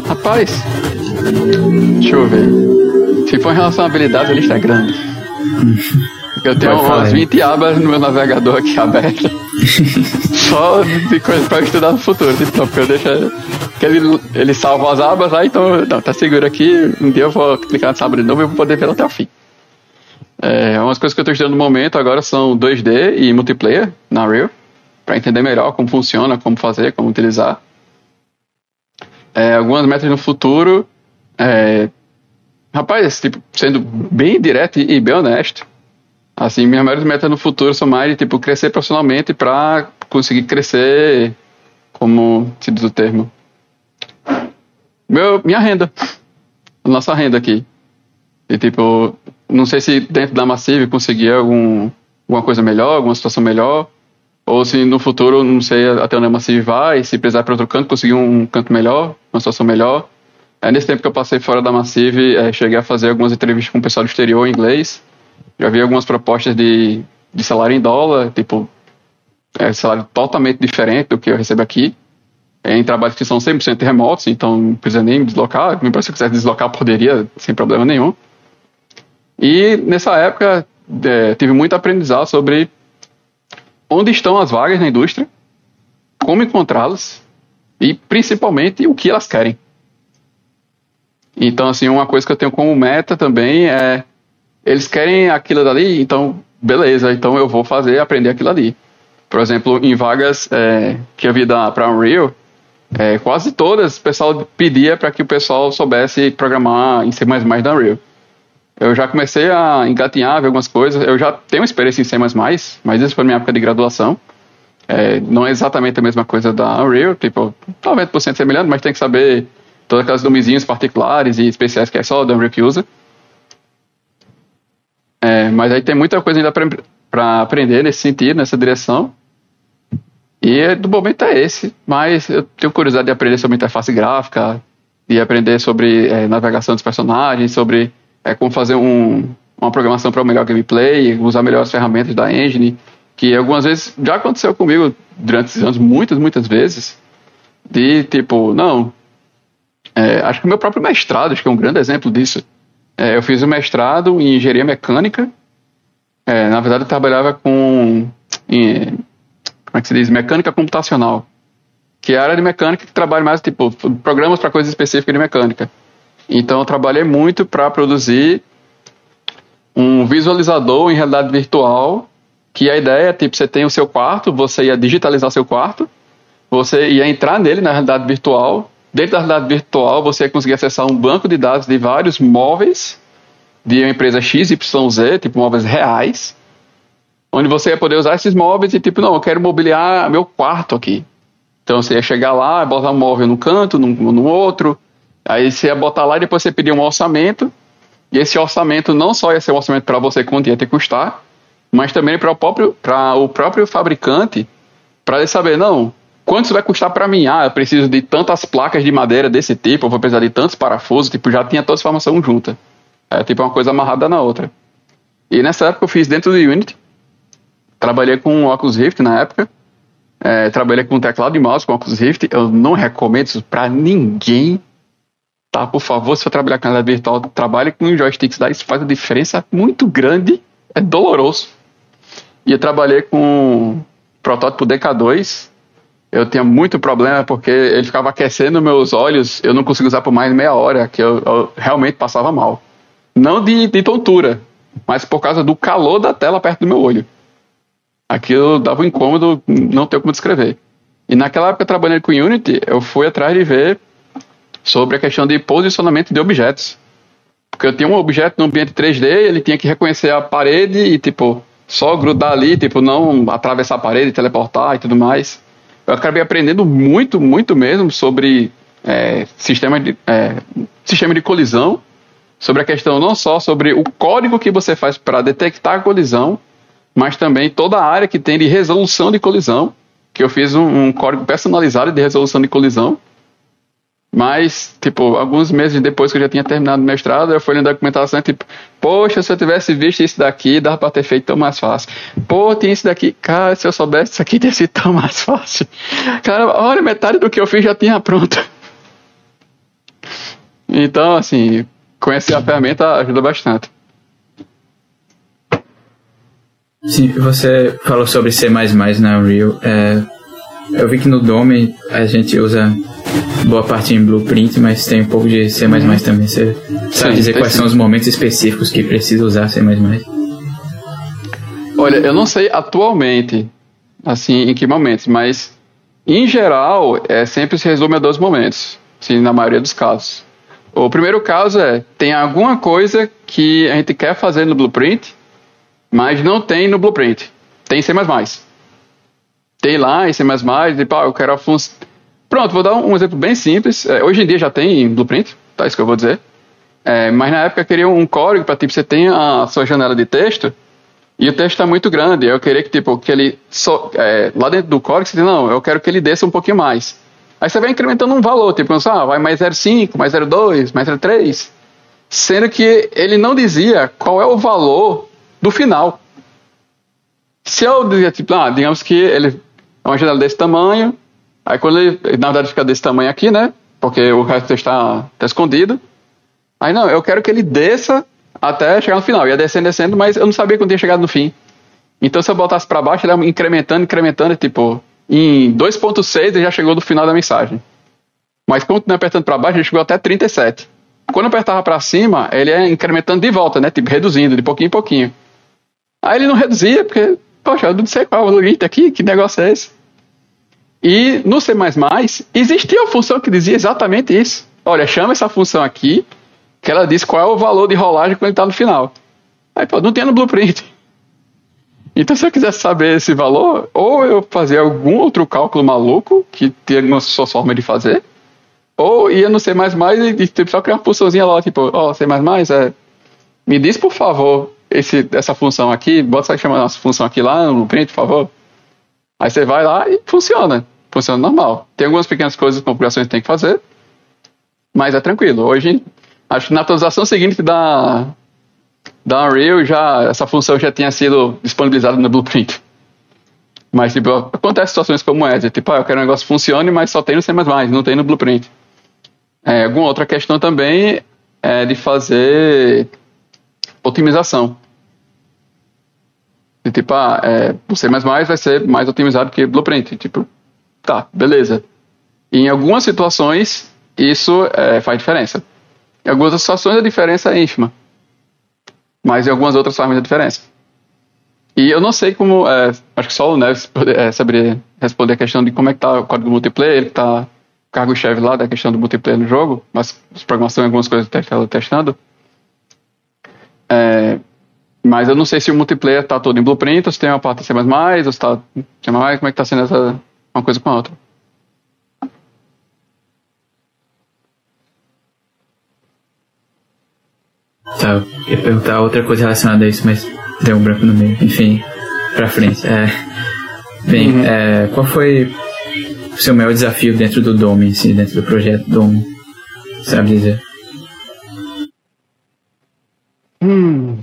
Rapaz, deixa eu ver. Se for em relação a habilidades, a lista é grande. Eu tenho umas aí. 20 abas no meu navegador aqui aberto. Só de coisa pra estudar no futuro. Tipo, porque eu deixo. Que ele, ele salva as abas lá, então. Não, tá seguro aqui. Um dia eu vou clicar nessa aba de novo e vou poder ver até o fim. É, umas coisas que eu estou estudando no momento agora são 2D e multiplayer na Real. Pra entender melhor como funciona, como fazer, como utilizar. É, algumas metas no futuro. É, rapaz, tipo, sendo bem direto e bem honesto. Assim, minhas maiores metas no futuro são mais de, tipo, crescer profissionalmente para conseguir crescer, como se diz o termo, meu, minha renda, nossa renda aqui. E, tipo, não sei se dentro da Massive conseguir algum, alguma coisa melhor, alguma situação melhor, ou se no futuro, não sei até onde a Massive vai, se precisar para outro canto, conseguir um canto melhor, uma situação melhor. É, nesse tempo que eu passei fora da Massive, é, cheguei a fazer algumas entrevistas com o pessoal do exterior em inglês, já vi algumas propostas de, de salário em dólar, tipo, é, salário totalmente diferente do que eu recebo aqui. É, em trabalhos que são 100% remotos, então não precisa nem me deslocar. Se eu quisesse deslocar, poderia, sem problema nenhum. E nessa época, é, tive muito aprendizado sobre onde estão as vagas na indústria, como encontrá-las e principalmente o que elas querem. Então, assim, uma coisa que eu tenho como meta também é eles querem aquilo dali, então beleza, então eu vou fazer, aprender aquilo ali. Por exemplo, em vagas é, que eu vi para Unreal, é, quase todas o pessoal pedia para que o pessoal soubesse programar em C++ da Unreal. Eu já comecei a engatinhar, ver algumas coisas. Eu já tenho experiência em C++, mas isso foi na minha época de graduação. É, não é exatamente a mesma coisa da Unreal, tipo, 90% semelhante, mas tem que saber todas aquelas nomezinhos particulares e especiais que é só da Unreal que usa. É, mas aí tem muita coisa ainda para aprender nesse sentido, nessa direção. E do momento é esse, mas eu tenho curiosidade de aprender sobre interface gráfica, de aprender sobre é, navegação dos personagens, sobre é, como fazer um, uma programação para o melhor gameplay, usar melhor as ferramentas da engine, que algumas vezes já aconteceu comigo durante esses anos, muitas, muitas vezes, de tipo, não, é, acho que o meu próprio mestrado, acho que é um grande exemplo disso. É, eu fiz um mestrado em engenharia mecânica. É, na verdade, eu trabalhava com. Em, como é que se diz? Mecânica computacional. Que é a área de mecânica que trabalha mais, tipo, programas para coisas específicas de mecânica. Então, eu trabalhei muito para produzir um visualizador em realidade virtual. Que a ideia é, tipo, você tem o seu quarto, você ia digitalizar seu quarto, você ia entrar nele na realidade virtual, Dentro da realidade virtual, você ia conseguir acessar um banco de dados de vários móveis de uma empresa XYZ, tipo móveis reais, onde você ia poder usar esses móveis e tipo, não, eu quero mobiliar meu quarto aqui. Então você ia chegar lá, botar um móvel num canto, no outro, aí você ia botar lá e depois você pedia um orçamento, e esse orçamento não só ia ser um orçamento para você quanto ia que custar, mas também para o próprio, o próprio fabricante, para ele saber, não, quanto isso vai custar para mim? Ah, eu preciso de tantas placas de madeira desse tipo, eu vou precisar de tantos parafusos, tipo, já tinha toda essa informação junta. É tipo uma coisa amarrada na outra. E nessa época eu fiz dentro do Unity, trabalhei com Oculus Rift na época, É, trabalhei com teclado e mouse, com Oculus Rift. Eu não recomendo isso pra ninguém. Tá, por favor, se for trabalhar com realidade virtual, trabalhe com joysticks lá. Isso faz uma diferença muito grande. É doloroso. E eu trabalhei com protótipo DK2. Eu tinha muito problema porque ele ficava aquecendo meus olhos. Eu não conseguia usar por mais meia hora, que eu, eu realmente passava mal. Não de, de tontura, mas por causa do calor da tela perto do meu olho. Aquilo dava um incômodo, não tenho como descrever. E naquela época, trabalhando com Unity, eu fui atrás de ver sobre a questão de posicionamento de objetos. Porque eu tinha um objeto no ambiente 3D, ele tinha que reconhecer a parede e, tipo, só grudar ali, tipo, não atravessar a parede, teleportar e tudo mais. Eu acabei aprendendo muito, muito mesmo sobre é, sistema, de, é, sistema de colisão, sobre a questão não só sobre o código que você faz para detectar a colisão, mas também toda a área que tem de resolução de colisão, que eu fiz um, um código personalizado de resolução de colisão. Mas, tipo, alguns meses depois que eu já tinha terminado o mestrado, eu fui lendo a documentação, tipo, poxa, se eu tivesse visto isso daqui, dava pra ter feito tão mais fácil. Pô, tem isso daqui, cara, se eu soubesse isso aqui, teria sido tão mais fácil. Cara, olha, metade do que eu fiz já tinha pronto. Então, assim, conhecer a ferramenta ajuda bastante. Sim, você falou sobre C++ na Unreal. É, eu vi que no Dome a gente usa boa parte em Blueprint, mas tem um pouco de C++ uhum. também. Você sabe sim, dizer quais sim. são os momentos específicos que precisa usar C++? Olha, eu não sei atualmente, assim, em que momentos, mas em geral, é, sempre se resume a dois momentos, assim, na maioria dos casos. O primeiro caso é, tem alguma coisa que a gente quer fazer no Blueprint, mas não tem no Blueprint. Tem C++. Tem lá em C++, tipo, ah, eu quero a função... Pronto, vou dar um exemplo bem simples. É, hoje em dia já tem em Blueprint, tá? Isso que eu vou dizer. É, mas na época eu queria um código para, tipo, você tem a sua janela de texto e o texto está muito grande. Eu queria que, tipo, que ele... É, lá dentro do código você diz, não, eu quero que ele desça um pouquinho mais. Aí você vai incrementando um valor, tipo, ah, vai mais 0,5, mais 0,2, mais 0,3. Sendo que ele não dizia qual é o valor do final. Se eu dizia, tipo, ah, digamos que ele é uma janela desse tamanho, aí quando ele, na verdade, fica desse tamanho aqui, né? Porque o resto está, está escondido. Aí não, eu quero que ele desça até chegar no final. Ia descendo, descendo, mas eu não sabia quando ia chegar no fim. Então se eu botasse para baixo, ele ia incrementando, incrementando, tipo, em 2.6 ele já chegou no final da mensagem. Mas quando não apertando para baixo, ele chegou até 37. Quando eu apertava para cima, ele ia incrementando de volta, né? Tipo, reduzindo de pouquinho em pouquinho. Aí ele não reduzia, porque, poxa, eu não sei qual é o limite aqui, que negócio é esse? E no C++ existia uma função que dizia exatamente isso. Olha, chama essa função aqui, que ela diz qual é o valor de rolagem quando ele está no final. Aí, pô, não tem no blueprint. Então, se eu quisesse saber esse valor, ou eu fazia algum outro cálculo maluco, que tinha uma sua forma de fazer, ou ia no C++ e, e tipo, só criar uma funçãozinha lá, tipo, ó, oh, C++, é, me diz, por favor, esse, essa função aqui, bota essa chamar nossa função aqui lá no print, por favor. Aí você vai lá e funciona. Funciona normal. Tem algumas pequenas coisas, configurações que tem que fazer, mas é tranquilo. Hoje, acho que na atualização seguinte da, da Unreal, já, essa função já tinha sido disponibilizada no Blueprint. Mas, tipo, acontece situações como essa. Tipo, ah, eu quero um negócio que funcione, mas só tem no C++, não tem no Blueprint. É, alguma outra questão também é de fazer otimização. E, tipo, ah, é, o C++ vai ser mais otimizado que Blueprint. Tipo, tá, beleza. E em algumas situações, isso é, faz diferença. Em algumas situações, a diferença é ínfima. Mas em algumas outras faz muita diferença. E eu não sei como, é, acho que só o Neves é, saberia responder a questão de como é que tá o código multiplayer, ele tá cargo-chefe lá da questão do multiplayer no jogo, mas as programação algumas coisas que está testando. É, mas eu não sei se o multiplayer está todo em Blueprint, ou se tem uma parte C++, ou se está C++, como é que está sendo essa, uma coisa com a outra. Tá, eu ia perguntar outra coisa relacionada a isso, mas deu um branco no meio. Enfim, pra frente. É, bem, uhum. é, qual foi o seu maior desafio dentro do Dome, assim, dentro do projeto Dome? Sabe dizer? Hum,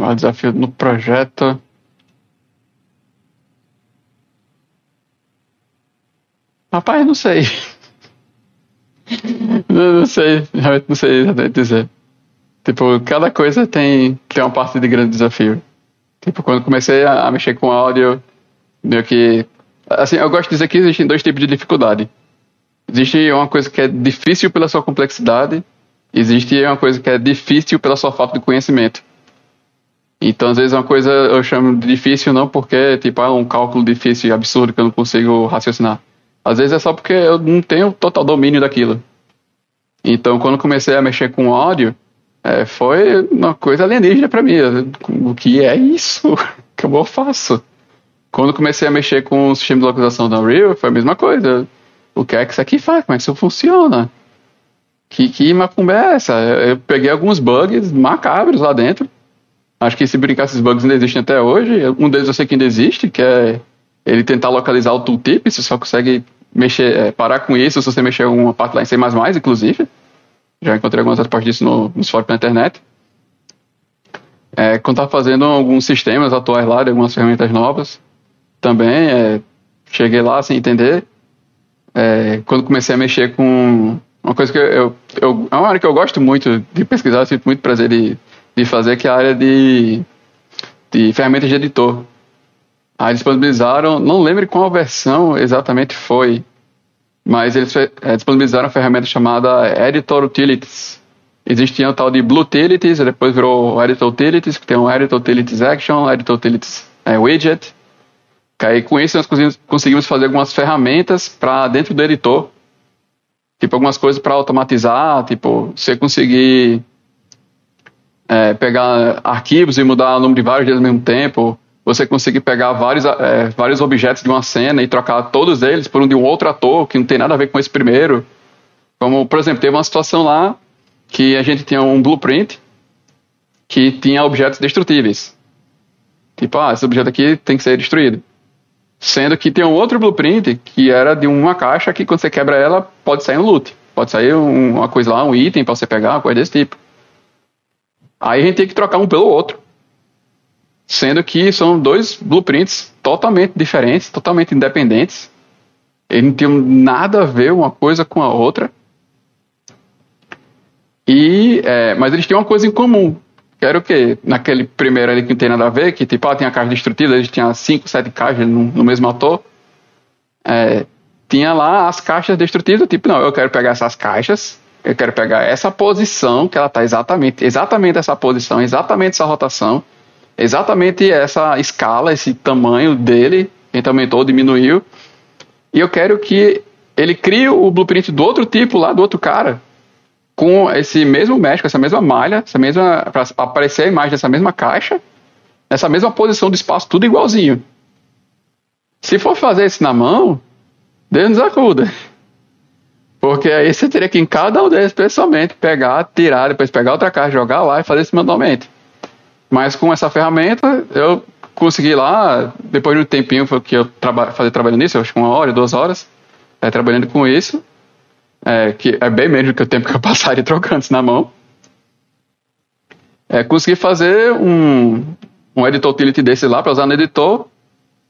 maior desafio no projeto. Rapaz, não sei. não, não sei, realmente não sei dizer. Tipo, cada coisa tem, tem uma parte de grande desafio. Tipo, quando comecei a, a mexer com áudio, meio que. Assim, eu gosto de dizer que existem dois tipos de dificuldade. Existe uma coisa que é difícil pela sua complexidade, existe uma coisa que é difícil pela sua falta de conhecimento. Então, às vezes, uma coisa eu chamo de difícil não porque tipo, é um cálculo difícil e absurdo que eu não consigo raciocinar. Às vezes é só porque eu não tenho total domínio daquilo. Então, quando comecei a mexer com áudio, é, foi uma coisa alienígena para mim. O que é isso? que eu faço? Quando comecei a mexer com o sistema de localização da Unreal, foi a mesma coisa. O que é que isso aqui faz? Como é que isso funciona? Que, que macumba é essa? Eu peguei alguns bugs macabros lá dentro. Acho que se brincar, esses bugs ainda existem até hoje. Um deles eu sei que ainda existe, que é ele tentar localizar o tooltip. Você só consegue mexer, é, parar com isso se você mexer uma parte lá em C++, inclusive. Já encontrei algumas respostas disso no, nos fóruns da internet. É, quando estava fazendo alguns sistemas atuais lá, de algumas ferramentas novas, também é, cheguei lá sem entender. É, quando comecei a mexer com uma coisa que eu, eu, é uma área que eu gosto muito de pesquisar, sinto muito prazer de, de fazer, que a área de, de ferramentas de editor. Aí disponibilizaram, não lembro qual versão exatamente foi, mas eles é, disponibilizaram uma ferramenta chamada Editor Utilities. Existia o tal de Blue Utilities, depois virou Editor Utilities, que tem um Editor Utilities Action, Editor Utilities é, Widget. Que aí com isso nós conseguimos fazer algumas ferramentas para dentro do editor, tipo algumas coisas para automatizar, tipo você conseguir é, pegar arquivos e mudar o número de vários deles ao mesmo tempo, você conseguir pegar vários, é, vários objetos de uma cena e trocar todos eles por um de um outro ator que não tem nada a ver com esse primeiro. Como, por exemplo, teve uma situação lá que a gente tinha um blueprint que tinha objetos destrutíveis. Tipo, ah, esse objeto aqui tem que ser destruído. Sendo que tem um outro blueprint que era de uma caixa que quando você quebra ela pode sair um loot. Pode sair um, uma coisa lá, um item para você pegar, uma coisa desse tipo. Aí a gente tem que trocar um pelo outro sendo que são dois blueprints totalmente diferentes, totalmente independentes. Eles não tinham nada a ver uma coisa com a outra. E, é, mas eles têm uma coisa em comum. Que era o quê? Naquele primeiro ali que não tem nada a ver, que tipo, ah, tinha caixa destrutiva, eles tinham cinco, sete caixas no, no mesmo ator. É, tinha lá as caixas destrutivas, tipo, não, eu quero pegar essas caixas, eu quero pegar essa posição, que ela está exatamente, exatamente essa posição, exatamente essa rotação, exatamente essa escala, esse tamanho dele, a aumentou, diminuiu, e eu quero que ele crie o blueprint do outro tipo lá, do outro cara, com esse mesmo mesh, com essa mesma malha, essa mesma, para aparecer a imagem dessa mesma caixa, nessa mesma posição do espaço, tudo igualzinho. Se for fazer isso na mão, Deus nos acuda. Porque aí você teria que em cada um deles pessoalmente pegar, tirar, depois pegar outra caixa, jogar lá e fazer isso manualmente. Mas com essa ferramenta, eu consegui lá, depois de um tempinho que eu traba fazia trabalhando nisso, acho que uma hora, duas horas, é, trabalhando com isso, é, que é bem menos do que o tempo que eu passaria trocando isso na mão. É, consegui fazer um, um editor utility desse lá para usar no editor,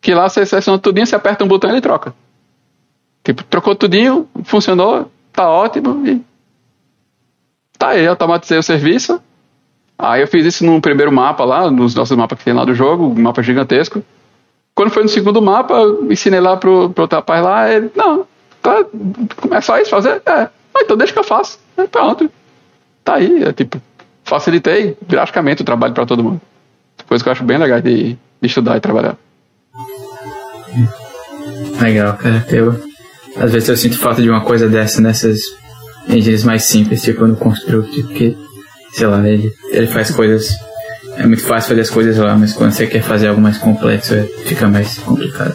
que lá você seleciona tudinho, você aperta um botão e ele troca. Tipo, trocou tudinho, funcionou, tá ótimo e tá aí, automatizei o serviço Aí eu fiz isso num primeiro mapa lá, nos nossos mapas que tem lá do jogo, um mapa gigantesco. Quando foi no segundo mapa, eu ensinei lá pro, pro rapaz lá, ele, não, tá, é só isso fazer? É. Ah, então deixa que eu faço. É, pronto. Tá aí, é, tipo, facilitei drasticamente o trabalho para todo mundo. Coisa que eu acho bem legal de, de estudar e trabalhar. Legal, cara. Eu, às vezes eu sinto falta de uma coisa dessa nessas engines mais simples, tipo no Construct, porque sei lá, ele, ele faz coisas. É muito fácil fazer as coisas lá, mas quando você quer fazer algo mais complexo, é, fica mais complicado.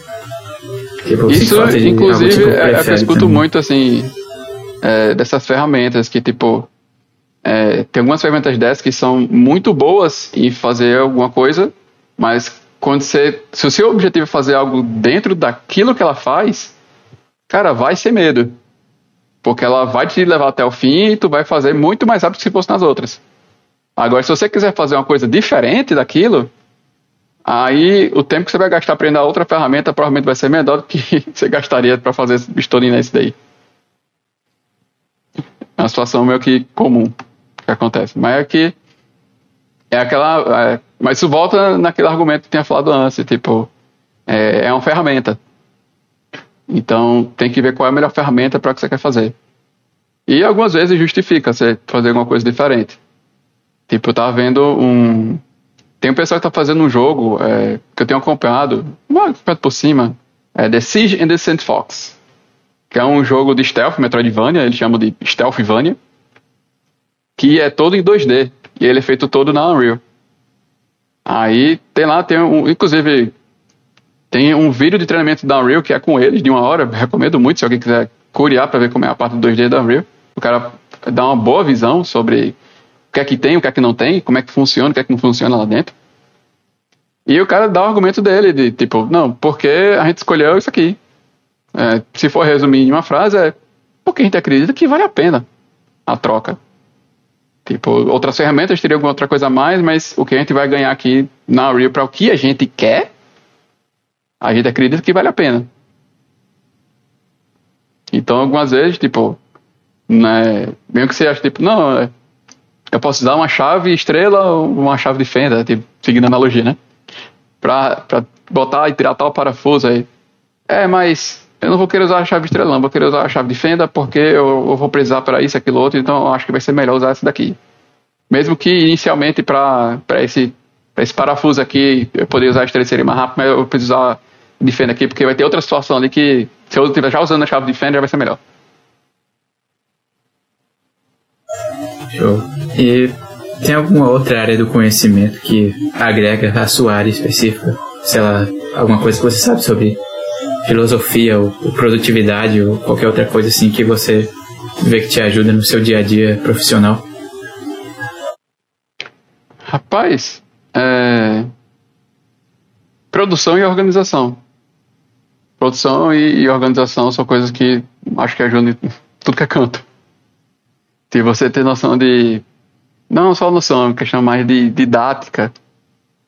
Tipo, Isso, inclusive, tipo, é, é eu escuto também. muito, assim, é, dessas ferramentas que, tipo, é, tem algumas ferramentas dessas que são muito boas em fazer alguma coisa, mas quando você, se o seu objetivo é fazer algo dentro daquilo que ela faz, cara, vai ser medo. Porque ela vai te levar até o fim e tu vai fazer muito mais rápido que se fosse nas outras. Agora, se você quiser fazer uma coisa diferente daquilo, Aí o tempo que você vai gastar aprendendo a outra ferramenta provavelmente vai ser menor do que você gastaria para fazer vistoria nesse daí. É uma situação meio que comum que acontece. Mas é que é aquela. É, mas isso volta naquele argumento que eu tinha falado antes, tipo, é, é uma ferramenta. Então tem que ver qual é a melhor ferramenta para o que você quer fazer. E algumas vezes justifica você fazer alguma coisa diferente. Tipo, eu tava vendo um, tem um pessoal que tá fazendo um jogo é, que eu tenho acompanhado, acompanhado por cima, é The Siege and the Saint Fox, que é um jogo de stealth, Metroidvania, eles chamam de Stealthvania, que é todo em 2D, e ele é feito todo na Unreal. Aí tem lá, tem um, inclusive, tem um vídeo de treinamento da Unreal que é com eles, de uma hora, recomendo muito se alguém quiser curiar para ver como é a parte 2D da Unreal. O cara dá uma boa visão sobre que é que tem, o que é que não tem, como é que funciona, o que é que não funciona lá dentro. E o cara dá o argumento dele, de tipo, não, porque a gente escolheu isso aqui. É, se for resumir em uma frase, é porque a gente acredita que vale a pena a troca. Tipo, outras ferramentas teriam alguma outra coisa a mais, mas o que a gente vai ganhar aqui na Real para o que a gente quer, a gente acredita que vale a pena. Então, algumas vezes, tipo, né, mesmo que você ache, tipo, não, é, eu posso usar uma chave estrela ou uma chave de fenda, tipo, seguindo a analogia, né? Pra, pra botar e tirar tal parafuso aí. É, mas eu não vou querer usar a chave estrela, não. Vou querer usar a chave de fenda porque eu, eu vou precisar para isso, aquilo, outro. Então eu acho que vai ser melhor usar essa daqui. Mesmo que inicialmente para esse, esse parafuso aqui eu poderia usar a estrela seria mais rápido, mas eu preciso usar de fenda aqui porque vai ter outra situação ali que se eu estiver já usando a chave de fenda já vai ser melhor. Show. E tem alguma outra área do conhecimento que agrega a sua área específica? Sei lá, alguma coisa que você sabe sobre filosofia ou, ou produtividade ou qualquer outra coisa assim que você vê que te ajuda no seu dia a dia profissional? Rapaz, é... produção e organização. Produção e, e organização são coisas que acho que ajudam em tudo que é canto. Se você ter noção de. Não só noção, é uma questão mais de didática.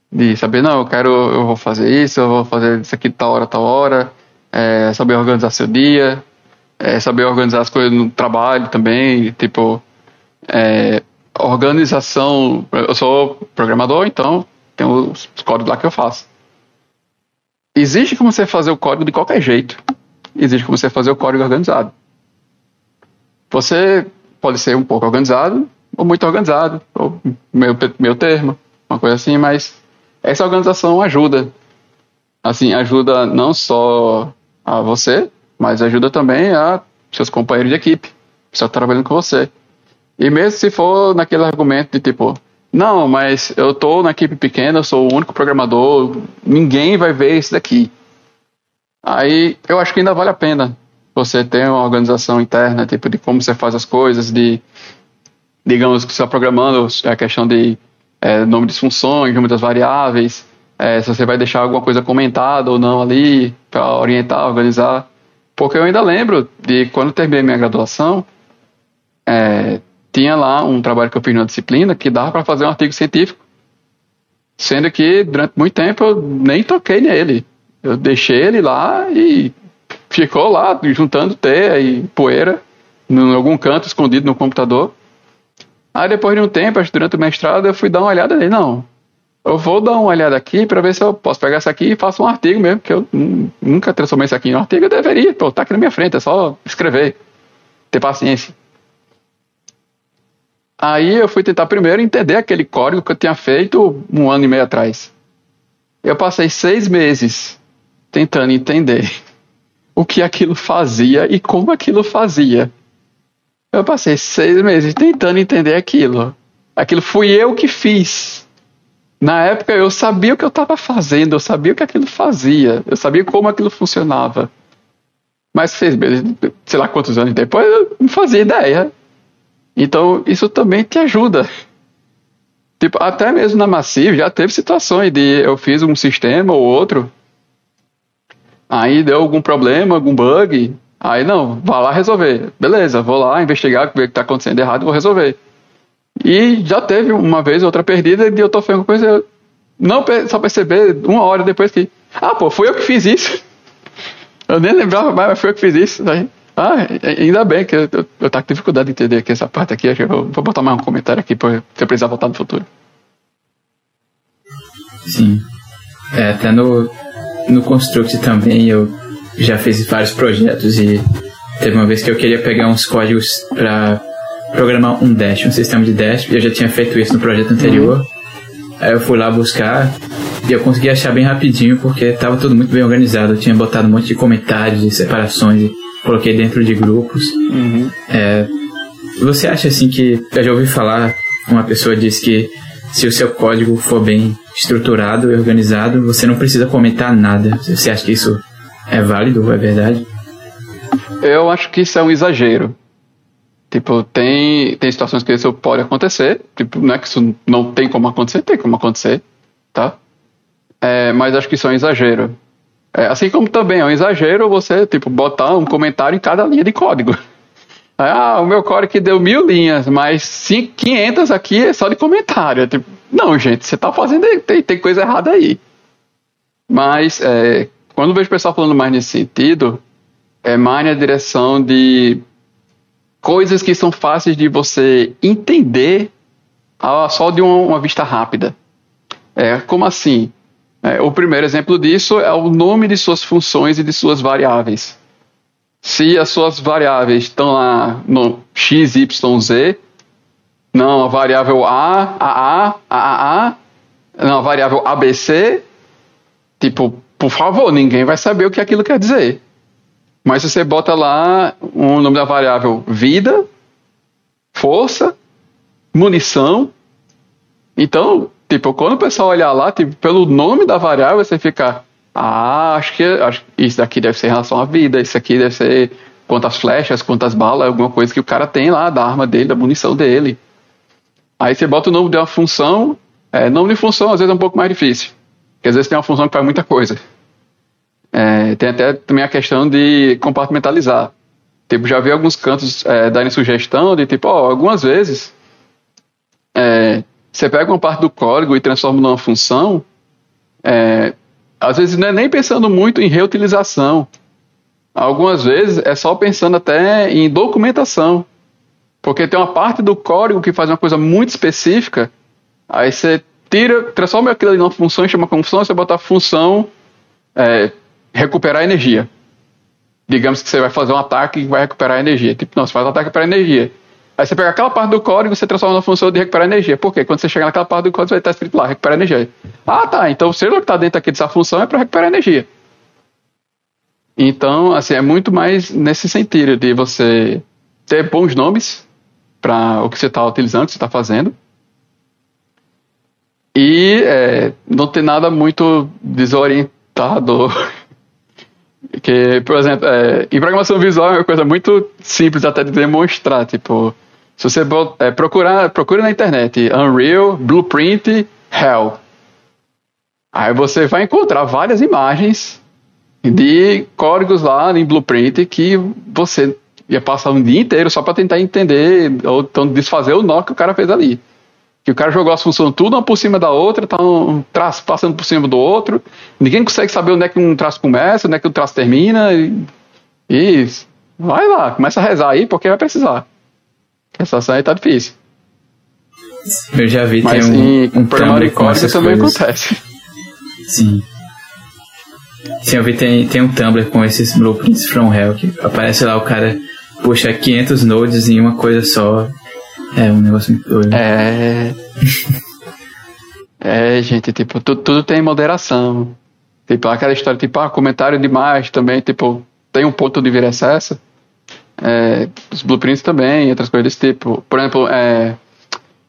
De saber, não, eu quero, eu vou fazer isso, eu vou fazer isso aqui tal hora, tal hora. É, saber organizar seu dia. É, saber organizar as coisas no trabalho também. Tipo, é, organização. Eu sou programador, então tem os códigos lá que eu faço. Existe como você fazer o código de qualquer jeito. Existe como você fazer o código organizado. Você pode ser um pouco organizado ou muito organizado, ou meio, meio termo, uma coisa assim, mas essa organização ajuda. Assim, ajuda não só a você, mas ajuda também a seus companheiros de equipe, que estão trabalhando com você. E mesmo se for naquele argumento de tipo, não, mas eu estou na equipe pequena, eu sou o único programador, ninguém vai ver isso daqui. Aí eu acho que ainda vale a pena você tem uma organização interna, tipo, de como você faz as coisas, de, digamos, que você está programando a questão de é, nome de funções, número das variáveis, é, se você vai deixar alguma coisa comentada ou não ali, para orientar, organizar. Porque eu ainda lembro de quando terminei minha graduação, é, tinha lá um trabalho que eu fiz na disciplina que dava para fazer um artigo científico. Sendo que durante muito tempo eu nem toquei nele. Eu deixei ele lá e ficou lá juntando terra e poeira em algum canto escondido no computador. Aí depois de um tempo, durante o mestrado, eu fui dar uma olhada nele. Não, eu vou dar uma olhada aqui para ver se eu posso pegar isso aqui e faço um artigo mesmo, que eu nunca transformei isso aqui em um artigo, eu deveria, pô, tá aqui na minha frente, é só escrever, ter paciência. Aí eu fui tentar primeiro entender aquele código que eu tinha feito um ano e meio atrás. Eu passei seis meses tentando entender o que aquilo fazia e como aquilo fazia. Eu passei seis meses tentando entender aquilo. Aquilo fui eu que fiz. Na época eu sabia o que eu estava fazendo, eu sabia o que aquilo fazia, eu sabia como aquilo funcionava. Mas seis meses, sei lá quantos anos depois, eu não fazia ideia. Então isso também te ajuda. Tipo, até mesmo na Massive já teve situações de eu fiz um sistema ou outro Aí deu algum problema, algum bug. Aí não, vá lá resolver. Beleza, vou lá investigar, ver o que está acontecendo errado vou resolver. E já teve uma vez outra perdida e eu tô fazendo coisa. não só perceber uma hora depois que, ah, pô, fui eu que fiz isso. Eu nem lembrava mais, mas foi eu que fiz isso. Aí, ah, ainda bem que eu, eu, eu com dificuldade de entender aqui essa parte aqui. Eu vou botar mais um comentário aqui para se eu precisar voltar no futuro. Sim. É, até no, no Construct também eu já fiz vários projetos e teve uma vez que eu queria pegar uns códigos para programar um Dash, um sistema de Dash, e eu já tinha feito isso no projeto anterior. Uhum. Aí eu fui lá buscar e eu consegui achar bem rapidinho porque estava tudo muito bem organizado. Eu tinha botado um monte de comentários e separações e coloquei dentro de grupos. Uhum. É, você acha assim que. Eu já ouvi falar, uma pessoa disse que se o seu código for bem estruturado e organizado, você não precisa comentar nada. Você acha que isso é válido, é verdade? Eu acho que isso é um exagero. Tipo, tem, tem situações que isso pode acontecer. Tipo, não é que isso não tem como acontecer, tem como acontecer, tá? É, mas acho que isso é um exagero. É, assim como também é um exagero você, tipo, botar um comentário em cada linha de código. Ah, o meu código deu mil linhas, mas 500 aqui é só de comentário. É tipo, não, gente, você tá fazendo. Tem, tem coisa errada aí. Mas, é, quando vejo o pessoal falando mais nesse sentido, é mais na direção de coisas que são fáceis de você entender só de uma, uma vista rápida. É, como assim? É, o primeiro exemplo disso é o nome de suas funções e de suas variáveis. Se as suas variáveis estão lá no x, y, z, não, a variável a, a, a, a, a, não, a variável abc, tipo, por favor, ninguém vai saber o que aquilo quer dizer. Mas se você bota lá o nome da variável vida, força, munição, então, tipo, quando o pessoal olhar lá, tipo, pelo nome da variável, você fica, ah, acho que, acho isso daqui deve ser em relação à vida, isso aqui deve ser quantas flechas, quantas balas, alguma coisa que o cara tem lá, da arma dele, da munição dele. Aí você bota o nome de uma função, é, nome de função às vezes é um pouco mais difícil, porque às vezes tem uma função que faz muita coisa. É, tem até também a questão de compartimentalizar. Tipo, já vi alguns cantos é, darem sugestão de tipo, ó, algumas vezes é, você pega uma parte do código e transforma numa função, é, às vezes não é nem pensando muito em reutilização. Algumas vezes é só pensando até em documentação. Porque tem uma parte do código que faz uma coisa muito específica, aí você tira, transforma aquilo em uma função e chama como função, você bota a função é, recuperar energia. Digamos que você vai fazer um ataque e vai recuperar energia. Tipo, não, você faz um ataque recupera energia. Aí você pega aquela parte do código e você transforma na função de recuperar energia. Por quê? Quando você chegar naquela parte do código, vai estar escrito lá, recuperar energia. Ah, tá. Então, o que está dentro aqui dessa função é para recuperar energia. Então, assim, é muito mais nesse sentido de você ter bons nomes para o que você está utilizando, o que você está fazendo. E é, não ter nada muito desorientador Que, por exemplo, é, em programação visual é uma coisa muito simples até de demonstrar. Tipo, se você é, procurar, procura na internet Unreal, Blueprint, Hell. Aí você vai encontrar várias imagens de códigos lá em Blueprint que você ia passar um dia inteiro só para tentar entender ou então desfazer o nó que o cara fez ali que o cara jogou as funções tudo uma por cima da outra, tá um traço passando por cima do outro, ninguém consegue saber onde é que um traço começa, onde é que o traço termina, e, e vai lá, começa a rezar aí, porque vai precisar. A situação aí tá difícil. Eu já vi, Mas tem um, um programa de código também coisas. acontece. Sim. Sim, eu vi, tem, tem um Tumblr com esses blueprints from hell, que aparece lá o cara puxa 500 nodes em uma coisa só, é um negócio muito doido. É. é, gente, tipo, tudo, tudo tem moderação. Tipo, aquela história, tipo, ah, comentário demais também, tipo, tem um ponto de vir excesso. É, os blueprints também, outras coisas desse tipo. Por exemplo, é,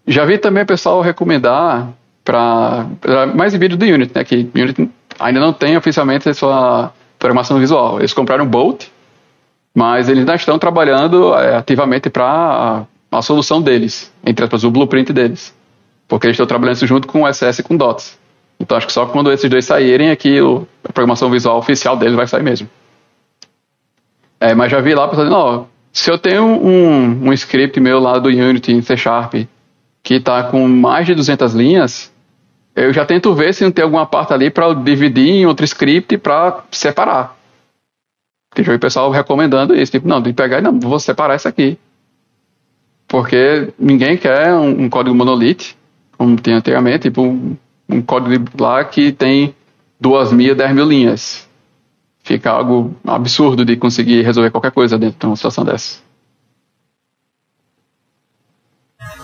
já vi também o pessoal recomendar para mais vídeo do Unity, né? Que Unity ainda não tem oficialmente a sua programação visual. Eles compraram Bolt, mas eles ainda estão trabalhando é, ativamente para a solução deles, entre aspas, o blueprint deles. Porque eles estão trabalhando junto com o SS e com DOTS. Então acho que só quando esses dois saírem é que o, a programação visual oficial deles vai sair mesmo. É, mas já vi lá pensando, não, se eu tenho um, um script meu lá do Unity em C Sharp que está com mais de 200 linhas, eu já tento ver se não tem alguma parte ali para dividir em outro script para separar. Tem o pessoal recomendando isso, tipo, não, tem que pegar não, vou separar isso aqui. Porque ninguém quer um, um código monolith, como tinha antigamente, tipo um, um código lá que tem duas mil, dez mil linhas. Fica algo absurdo de conseguir resolver qualquer coisa dentro de uma situação dessa.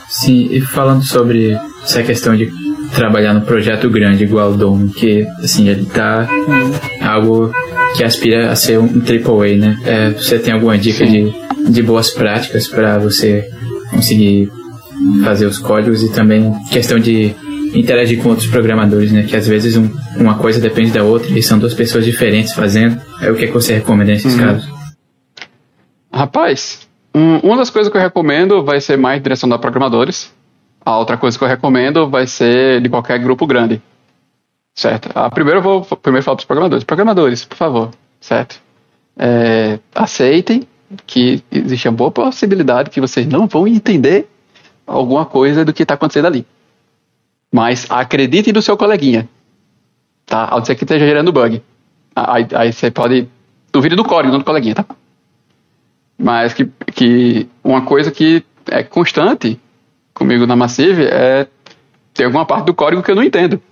Sim, e falando sobre essa questão de trabalhar num projeto grande igual o Dom, que assim, ele tá algo que aspira a ser um AAA, né? É, você tem alguma dica de, de boas práticas para você conseguir fazer os códigos e também questão de interagir com outros programadores, né? Que às vezes um, uma coisa depende da outra e são duas pessoas diferentes fazendo. É o que, é que você recomenda nesses uhum. casos? Rapaz, um, uma das coisas que eu recomendo vai ser mais direcionado a programadores. A outra coisa que eu recomendo vai ser de qualquer grupo grande. Certo? A primeira eu vou primeiro falar para os programadores. Programadores, por favor. Certo? É, aceitem que existe uma boa possibilidade que vocês não vão entender alguma coisa do que está acontecendo ali. Mas acredite no seu coleguinha. Tá? Ao dizer que esteja gerando bug. Aí, aí você pode. Duvide do código, não do coleguinha, tá? Mas que, que uma coisa que é constante comigo na Massive é ter alguma parte do código que eu não entendo.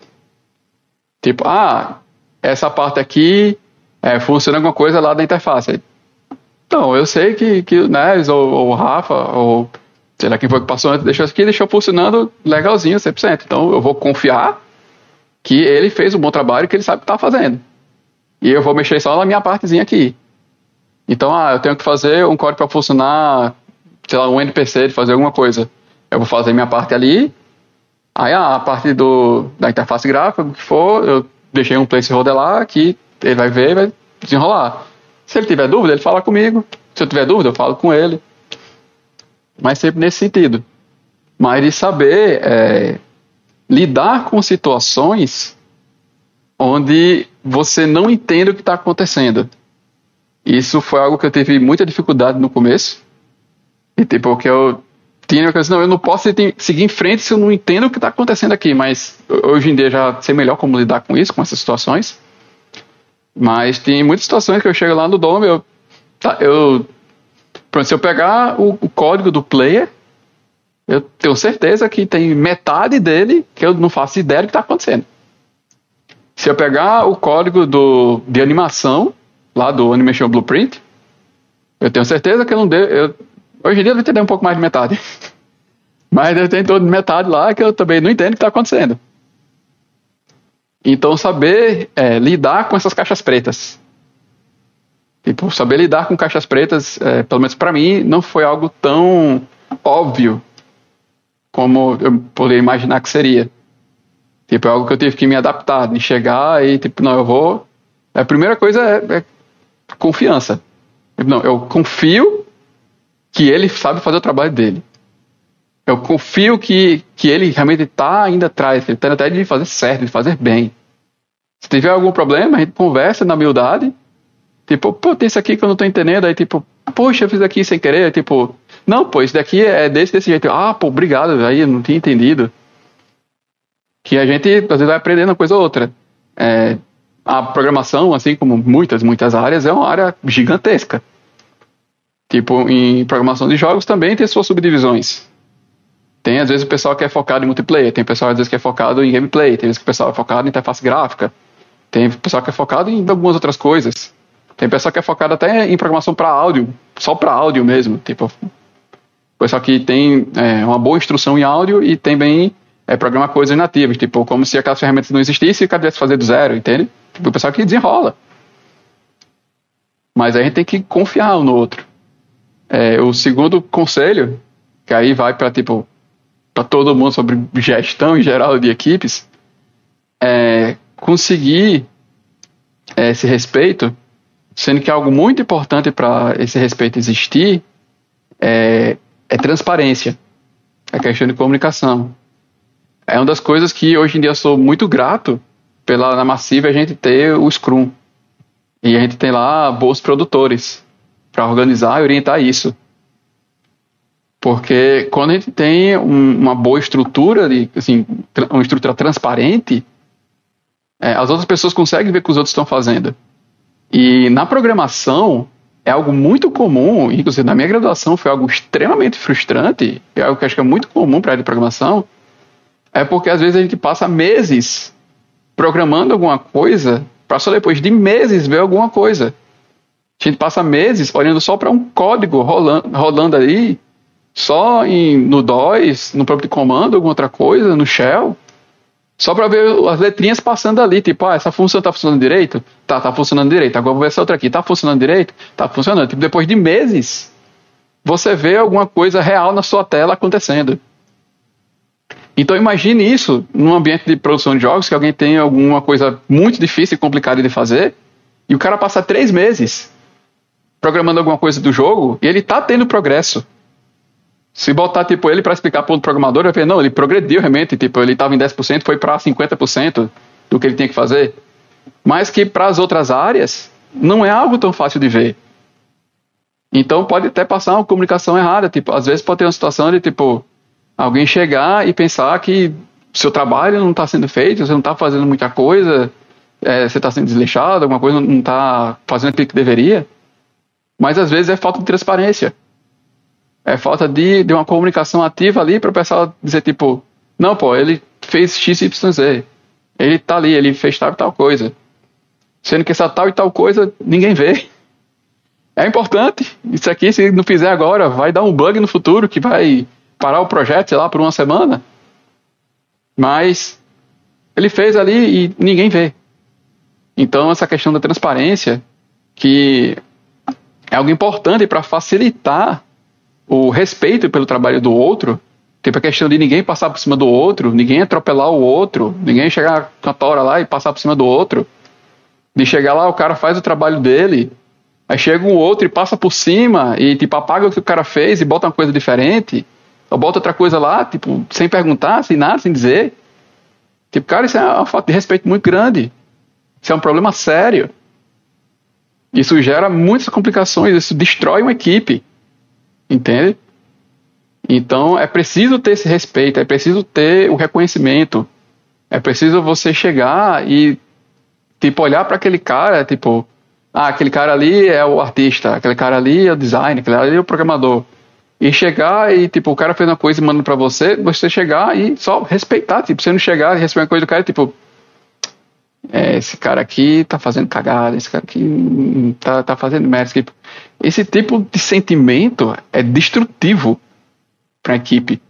Tipo, ah, essa parte aqui é, funciona alguma coisa lá da interface. Então, eu sei que, que Nes ou, ou o Rafa ou sei lá quem foi que passou antes, deixou isso aqui, deixou funcionando legalzinho, 100%. Então, eu vou confiar que ele fez um bom trabalho que ele sabe o que está fazendo. E eu vou mexer só na minha partezinha aqui. Então, ah, eu tenho que fazer um código para funcionar, sei lá, um NPC de fazer alguma coisa. Eu vou fazer minha parte ali. Aí ah, a parte do, da interface gráfica, o que for, eu deixei um placeholder lá que ele vai ver e vai desenrolar. Se ele tiver dúvida, ele fala comigo. Se eu tiver dúvida, eu falo com ele. Mas sempre nesse sentido. Mas de saber é, lidar com situações onde você não entende o que está acontecendo. Isso foi algo que eu tive muita dificuldade no começo. E tipo, que eu tinha coisa, não, eu não posso seguir em frente se eu não entendo o que está acontecendo aqui, mas hoje em dia já sei melhor como lidar com isso, com essas situações. Mas tem muitas situações que eu chego lá no Dome, eu, tá, eu pronto, se eu pegar o, o, código do player, eu tenho certeza que tem metade dele que eu não faço ideia do que está acontecendo. Se eu pegar o código do, de animação, lá do Animation Blueprint, eu tenho certeza que eu não deu, eu Hoje em dia eu entender um pouco mais de metade. Mas eu tenho metade lá que eu também não entendo o que está acontecendo. Então, saber é, lidar com essas caixas pretas. Tipo, saber lidar com caixas pretas, é, pelo menos para mim, não foi algo tão óbvio como eu poderia imaginar que seria. Tipo, é algo que eu tive que me adaptar, de chegar e, tipo, não, eu vou. A primeira coisa é, é confiança. Tipo, não, eu confio que ele sabe fazer o trabalho dele. Eu confio que, que ele realmente está ainda atrás, ele está até de fazer certo, de fazer bem. Se tiver algum problema, a gente conversa na humildade. Tipo, pô, tem isso aqui que eu não estou entendendo. Aí, tipo, poxa, eu fiz aqui sem querer. Aí, tipo, não, pô, isso daqui é desse, desse jeito. Ah, pô, obrigado, aí eu não tinha entendido. Que a gente, às vezes, vai aprendendo uma coisa ou outra. É, a programação, assim como muitas, muitas áreas, é uma área gigantesca. Tipo, em programação de jogos também tem suas subdivisões. Tem, às vezes, o pessoal que é focado em multiplayer, tem pessoal, às vezes, que é focado em gameplay, tem vezes que o pessoal é focado em interface gráfica, tem pessoal que é focado em algumas outras coisas. Tem o pessoal que é focado até em programação para áudio, só para áudio mesmo. Tipo, pessoal que tem é, uma boa instrução em áudio e também é, programa coisas nativas, tipo, como se aquelas ferramentas não existissem e o cara fazer do zero, entende? Tipo, o pessoal que desenrola. Mas a gente tem que confiar um no outro. É, o segundo conselho, que aí vai para tipo para todo mundo sobre gestão em geral de equipes, é conseguir é, esse respeito, sendo que algo muito importante para esse respeito existir é, é transparência, é questão de comunicação. É uma das coisas que hoje em dia eu sou muito grato pela na Massiva a gente ter o Scrum. E a gente tem lá bons produtores para organizar e orientar isso. Porque quando a gente tem um, uma boa estrutura, de, assim, uma estrutura transparente, é, as outras pessoas conseguem ver o que os outros estão fazendo. E na programação, é algo muito comum, inclusive na minha graduação foi algo extremamente frustrante, é algo que acho que é muito comum para a área de programação, é porque às vezes a gente passa meses programando alguma coisa para só depois de meses ver alguma coisa. A gente passa meses olhando só para um código rolando, rolando ali, só em, no DOS, no próprio comando, alguma outra coisa, no shell, só para ver as letrinhas passando ali, tipo, ah, essa função tá funcionando direito? Tá, tá funcionando direito. Agora vou ver essa outra aqui, tá funcionando direito? Tá funcionando. Tipo, depois de meses, você vê alguma coisa real na sua tela acontecendo. Então imagine isso num ambiente de produção de jogos, que alguém tem alguma coisa muito difícil e complicada de fazer, e o cara passa três meses programando alguma coisa do jogo, e ele tá tendo progresso. Se botar, tipo, ele para explicar para o programador, vai ver, não, ele progrediu realmente, tipo, ele estava em 10%, foi para 50% do que ele tinha que fazer. Mas que para as outras áreas, não é algo tão fácil de ver. Então pode até passar uma comunicação errada, tipo, às vezes pode ter uma situação de, tipo, alguém chegar e pensar que seu trabalho não está sendo feito, você não está fazendo muita coisa, é, você está sendo desleixado, alguma coisa não está fazendo aquilo que deveria. Mas às vezes é falta de transparência. É falta de, de uma comunicação ativa ali para o pessoal dizer, tipo, não, pô, ele fez XYZ. Ele tá ali, ele fez tal e tal coisa. Sendo que essa tal e tal coisa ninguém vê. É importante. Isso aqui, se não fizer agora, vai dar um bug no futuro que vai parar o projeto, sei lá, por uma semana. Mas ele fez ali e ninguém vê. Então, essa questão da transparência, que é algo importante para facilitar o respeito pelo trabalho do outro, tipo a questão de ninguém passar por cima do outro, ninguém atropelar o outro, ninguém chegar com a tora lá e passar por cima do outro. De chegar lá, o cara faz o trabalho dele, aí chega um outro e passa por cima e tipo apaga o que o cara fez e bota uma coisa diferente, ou bota outra coisa lá, tipo, sem perguntar, sem nada, sem dizer. Tipo, cara, isso é uma falta de respeito muito grande. Isso é um problema sério. Isso gera muitas complicações, isso destrói uma equipe. Entende? Então é preciso ter esse respeito, é preciso ter o reconhecimento. É preciso você chegar e tipo olhar para aquele cara, tipo, ah, aquele cara ali é o artista, aquele cara ali é o designer, aquele ali é o programador. E chegar e, tipo, o cara fez uma coisa e manda pra você, você chegar e só respeitar. Tipo, você não chegar e receber uma coisa do cara, tipo, é, esse cara aqui tá fazendo cagada, esse cara aqui tá, tá fazendo merda. Tipo, esse tipo de sentimento é destrutivo para a equipe.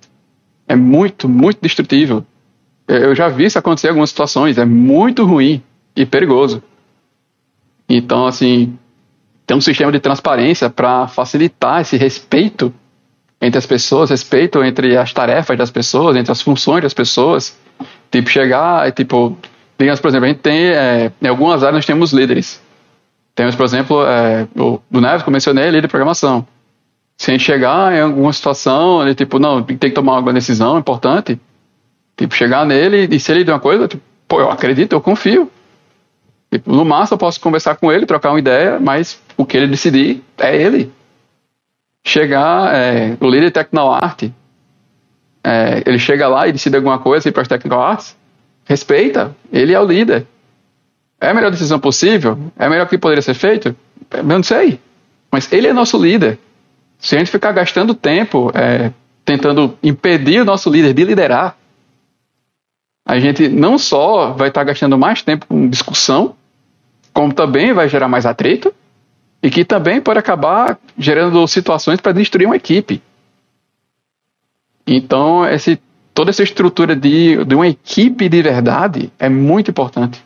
É muito, muito destrutivo. Eu já vi isso acontecer em algumas situações. É muito ruim e perigoso. Então, assim, tem um sistema de transparência para facilitar esse respeito entre as pessoas, respeito entre as tarefas das pessoas, entre as funções das pessoas. Tipo, chegar e, tipo, digamos, por exemplo, a gente tem, é, em algumas áreas nós temos líderes. Temos, por exemplo, é, o do Neves, que eu mencionei, líder de programação. Se a gente chegar em alguma situação, ele, tipo, não, tem que tomar alguma decisão importante, tipo, chegar nele e se ele der uma coisa, tipo, pô, eu acredito, eu confio. Tipo, no máximo eu posso conversar com ele, trocar uma ideia, mas o que ele decidir é ele. Chegar, é, o líder Art, é, ele chega lá e decide alguma coisa para as Technical Arts, respeita, ele é o líder. É a melhor decisão possível? É a melhor que poderia ser feito? Eu não sei. Mas ele é nosso líder. Se a gente ficar gastando tempo é, tentando impedir o nosso líder de liderar, a gente não só vai estar gastando mais tempo com discussão, como também vai gerar mais atrito e que também pode acabar gerando situações para destruir uma equipe. Então, esse, toda essa estrutura de, de uma equipe de verdade é muito importante.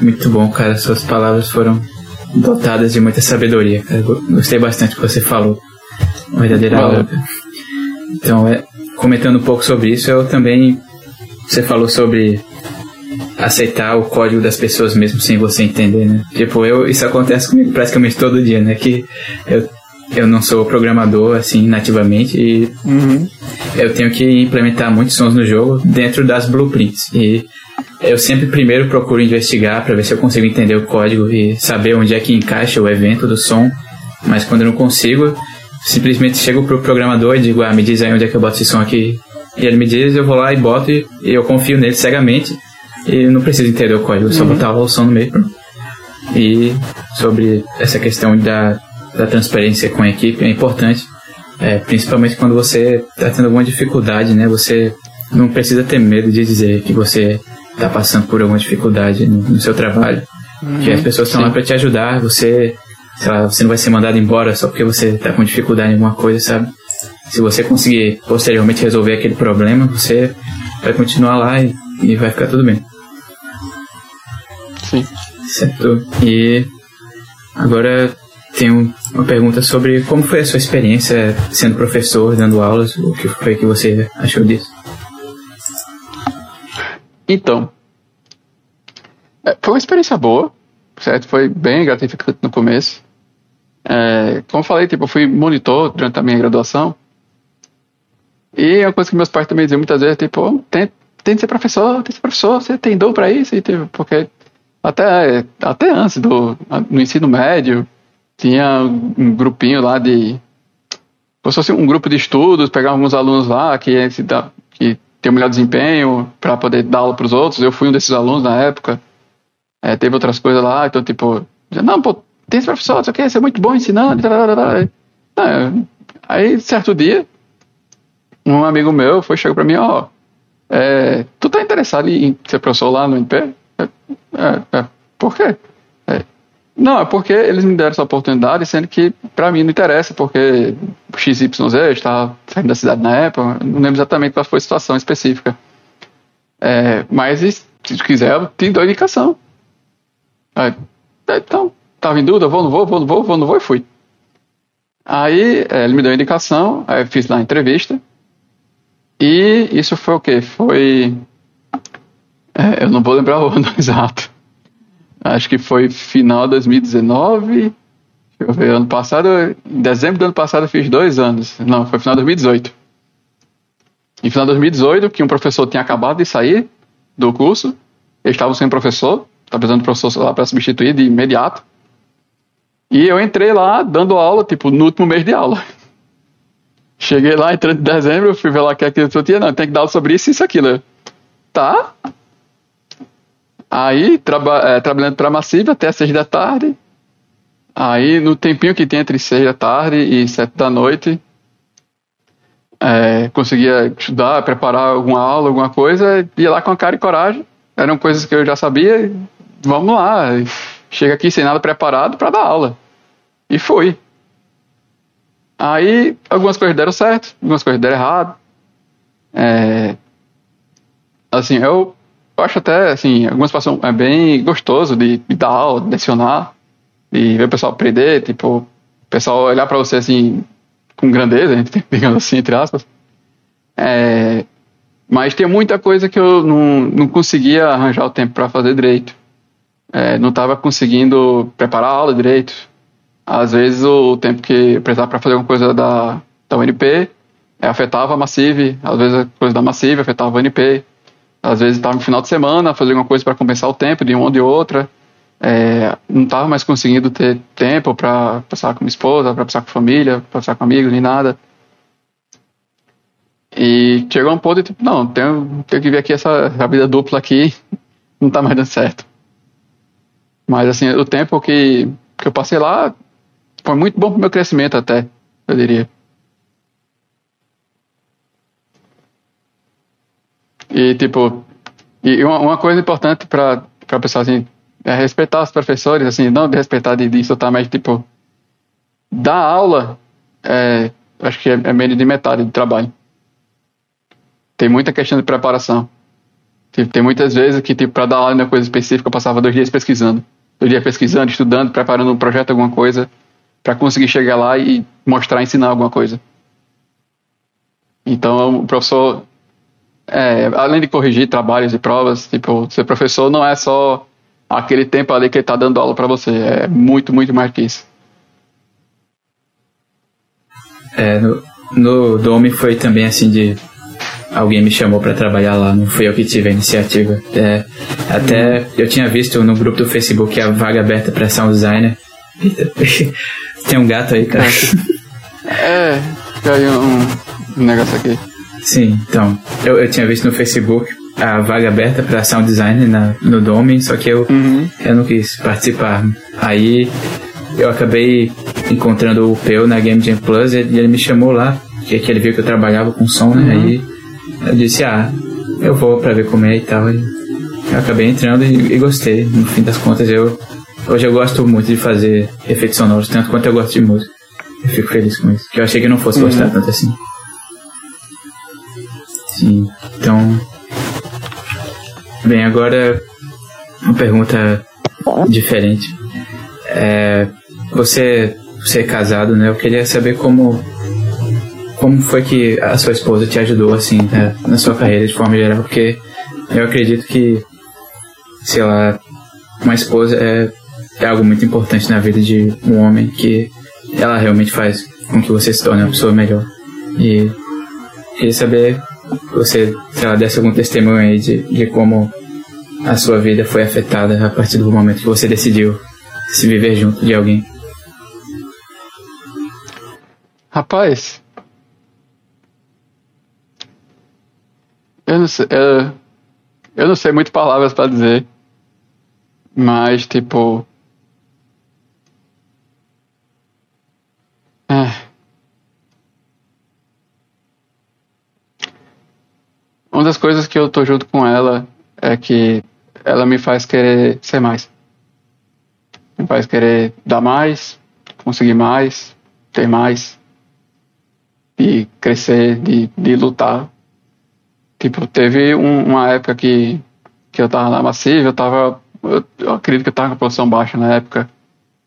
Muito bom, cara. Suas palavras foram dotadas de muita sabedoria, cara. Gostei bastante do que você falou. Uma verdadeira aula. Então, é, comentando um pouco sobre isso, eu também. Você falou sobre aceitar o código das pessoas mesmo sem você entender, né? Tipo, eu, isso acontece comigo praticamente todo dia, né? Que eu, eu não sou programador, assim, nativamente e uhum. eu tenho que implementar muitos sons no jogo dentro das blueprints. E eu sempre primeiro procuro investigar para ver se eu consigo entender o código e saber onde é que encaixa o evento do som. Mas quando eu não consigo, simplesmente chego pro programador e digo, ah, me diz aí onde é que eu boto esse som aqui. E ele me diz, eu vou lá e boto e eu confio nele cegamente e não preciso entender o código, só uhum. botar o som no meio. E sobre essa questão da, da transparência com a equipe é importante, é, principalmente quando você está tendo alguma dificuldade, né? Você não precisa ter medo de dizer que você está passando por alguma dificuldade no, no seu trabalho. Uhum, que as pessoas estão lá para te ajudar, você, lá, você não vai ser mandado embora só porque você está com dificuldade em alguma coisa, sabe? Se você conseguir posteriormente resolver aquele problema, você vai continuar lá e, e vai ficar tudo bem. Sim. Certo. E agora tenho uma pergunta sobre como foi a sua experiência sendo professor, dando aulas, o que foi que você achou disso? Então, é, foi uma experiência boa, certo? Foi bem gratificante no começo. É, como falei, tipo, eu fui monitor durante a minha graduação. E é uma coisa que meus pais também diziam muitas vezes, tipo, tem, de ser professor, tem de ser professor, você tem dom para isso, e, tipo, porque até, até antes do no ensino médio, tinha um grupinho lá de. Como se fosse um grupo de estudos, pegar alguns alunos lá que, que tem o melhor desempenho para poder dar aula para os outros. Eu fui um desses alunos na época. É, teve outras coisas lá, então, tipo, não, pô, tem esse professor, isso aqui, você é muito bom ensinando. Não, aí, certo dia, um amigo meu foi chegou para mim, ó, é, tu tá interessado em ser professor lá no NP? É, é, é, por quê? É, não, é porque eles me deram essa oportunidade, sendo que para mim não interessa, porque XYZ estava saindo da cidade na época, não lembro exatamente qual foi a situação específica. É, mas se quiser, eu te dou indicação. Aí, então, estava em dúvida, vou, não vou, vou, não vou, vou, não vou e fui. Aí é, ele me deu a indicação, aí eu fiz lá a entrevista. E isso foi o quê? Foi é, eu não vou lembrar o ano exato. Acho que foi final de 2019. Deixa eu ver, ano passado, em dezembro do ano passado eu fiz dois anos. Não, foi final de 2018. Em final de 2018, que um professor tinha acabado de sair do curso, eles estavam sem professor, estava precisando de professor lá para substituir de imediato. E eu entrei lá dando aula, tipo, no último mês de aula. Cheguei lá, em dezembro, fui ver lá que aquilo que eu tinha, não, tem que dar aula sobre isso e isso aquilo. Tá, Aí, traba é, trabalhando para a Massiva até as seis da tarde. Aí, no tempinho que tem entre seis da tarde e sete da noite, é, conseguia estudar, preparar alguma aula, alguma coisa, ia lá com a cara e coragem. Eram coisas que eu já sabia, vamos lá. Chega aqui sem nada preparado para dar aula. E fui. Aí, algumas coisas deram certo, algumas coisas deram errado. É, assim, eu eu acho até, assim, algumas situações é bem gostoso de, de dar aula, de lecionar, e ver o pessoal aprender, tipo, o pessoal olhar para você, assim, com grandeza, digamos assim, entre aspas. É, mas tem muita coisa que eu não, não conseguia arranjar o tempo para fazer direito. É, não estava conseguindo preparar a aula direito. Às vezes o tempo que precisava para fazer alguma coisa da, da UNP é, afetava a Massive, às vezes a coisa da Massive afetava a UNP. Às vezes estava no final de semana, fazendo alguma coisa para compensar o tempo de uma ou de outra. É, não estava mais conseguindo ter tempo para passar com minha esposa, para passar com a família, para passar com amigos, nem nada. E chegou um ponto de tipo, não, tenho, tenho que ver aqui essa vida dupla aqui, não está mais dando certo. Mas assim, o tempo que, que eu passei lá foi muito bom para o meu crescimento até, eu diria. E, tipo, e uma, uma coisa importante para o pessoal, assim, é respeitar os professores, assim, não respeitar de, de insultar, mas, tipo, dar aula, é, acho que é, é menos de metade do trabalho. Tem muita questão de preparação. Tipo, tem muitas vezes que, tipo, para dar aula em uma coisa específica, eu passava dois dias pesquisando. Dois dias pesquisando, estudando, preparando um projeto, alguma coisa, para conseguir chegar lá e mostrar, ensinar alguma coisa. Então, o professor é, além de corrigir trabalhos e provas, tipo, ser professor não é só aquele tempo ali que ele está dando aula para você, é muito, muito mais que isso. É, no, no Dome foi também assim de alguém me chamou para trabalhar lá, não fui eu que tive a iniciativa. É, até eu tinha visto no grupo do Facebook a vaga aberta para sound designer. Tem um gato aí, cara. É, caiu um negócio aqui. Sim, então, eu, eu tinha visto no Facebook a vaga aberta para sound designer na, no Dome, só que eu, uhum. eu não quis participar. Aí eu acabei encontrando o Peu na Game Jam Plus e ele me chamou lá, que ele viu que eu trabalhava com som, né? Uhum. Aí eu disse, ah, eu vou pra ver como é e tal. E eu acabei entrando e, e, gostei. No fim das contas, eu hoje eu gosto muito de fazer efeitos sonoros, tanto quanto eu gosto de música. Eu fico feliz com isso. Que eu achei que eu não fosse uhum. gostar tanto assim. Sim, então. Bem, agora uma pergunta diferente. É, você, você é casado, né? Eu queria saber como como foi que a sua esposa te ajudou assim né, na sua carreira de forma geral, porque eu acredito que sei lá, uma esposa é, é algo muito importante na vida de um homem que ela realmente faz com que você se torne uma pessoa melhor. E queria saber você, se ela desse algum testemunho aí de, de como a sua vida foi afetada a partir do momento que você decidiu se viver junto de alguém. Rapaz, eu não sei, eu, eu não sei muito palavras para dizer, mas tipo, é. Uma das coisas que eu tô junto com ela é que ela me faz querer ser mais. Me faz querer dar mais, conseguir mais, ter mais. E crescer, de, de lutar. Tipo, teve um, uma época que, que eu tava na massiva, eu tava. Eu, eu acredito que eu tava com a produção baixa na época.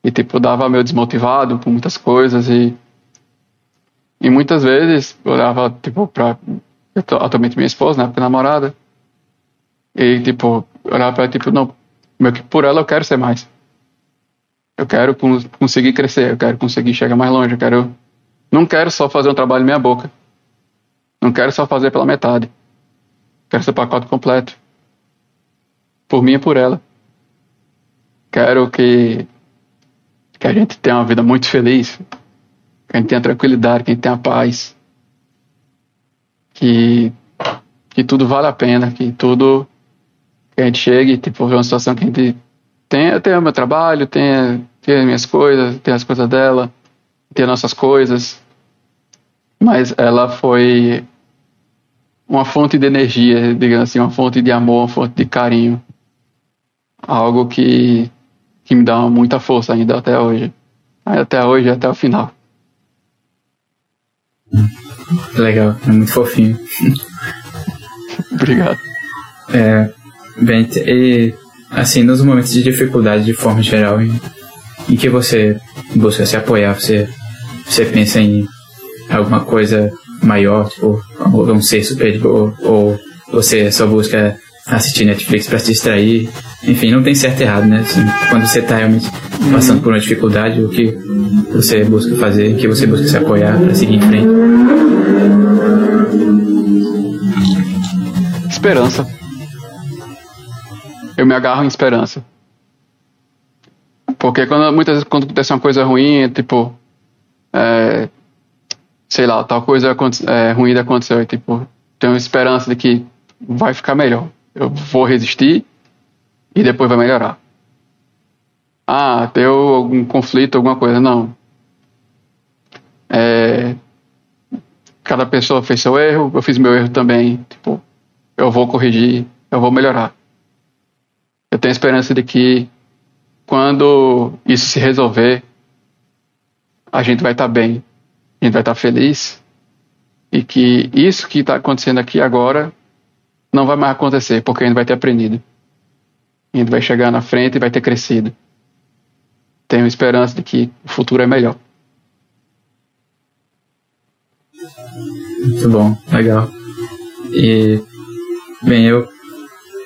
E tipo, dava meio desmotivado por muitas coisas e. E muitas vezes eu olhava, tipo, pra atualmente minha esposa, na época namorada. E, tipo, olhar pra ela, tipo, não, meu que por ela eu quero ser mais. Eu quero conseguir crescer, eu quero conseguir chegar mais longe, eu quero. Não quero só fazer um trabalho meia boca. Não quero só fazer pela metade. Quero ser pacote completo. Por mim e por ela. Quero que, que a gente tenha uma vida muito feliz. Que a gente tenha tranquilidade, que a gente tenha paz que, que tudo vale a pena, que tudo que a gente chegue, tipo, ver uma situação que a gente tem, tem o meu trabalho, tem, tem as minhas coisas, tem as coisas dela, tem as nossas coisas, mas ela foi uma fonte de energia, digamos assim, uma fonte de amor, uma fonte de carinho, algo que, que me dá muita força ainda até hoje, até hoje, até o final. Legal, é muito fofinho. Obrigado. É, bem, e assim, nos momentos de dificuldade de forma geral, em, em que você busca se apoiar, você, você pensa em alguma coisa maior, tipo, um ser superior, ou você só busca assistir Netflix para se distrair. Enfim, não tem certo e errado, né? Assim, quando você está realmente passando uhum. por uma dificuldade, o que você busca fazer, o que você busca se apoiar para seguir em frente. Esperança. Eu me agarro em esperança. Porque quando, muitas vezes quando acontece uma coisa ruim, tipo, é, sei lá, tal coisa é, ruim aconteceu, e, tipo, tenho esperança de que vai ficar melhor. Eu vou resistir e depois vai melhorar. Ah, deu algum conflito, alguma coisa. Não. É, cada pessoa fez seu erro, eu fiz meu erro também. Tipo, eu vou corrigir, eu vou melhorar. Eu tenho esperança de que quando isso se resolver, a gente vai estar tá bem, a gente vai estar tá feliz e que isso que está acontecendo aqui agora não vai mais acontecer, porque a gente vai ter aprendido. A gente vai chegar na frente e vai ter crescido. Tenho esperança de que o futuro é melhor. Muito bom, legal. E, bem, eu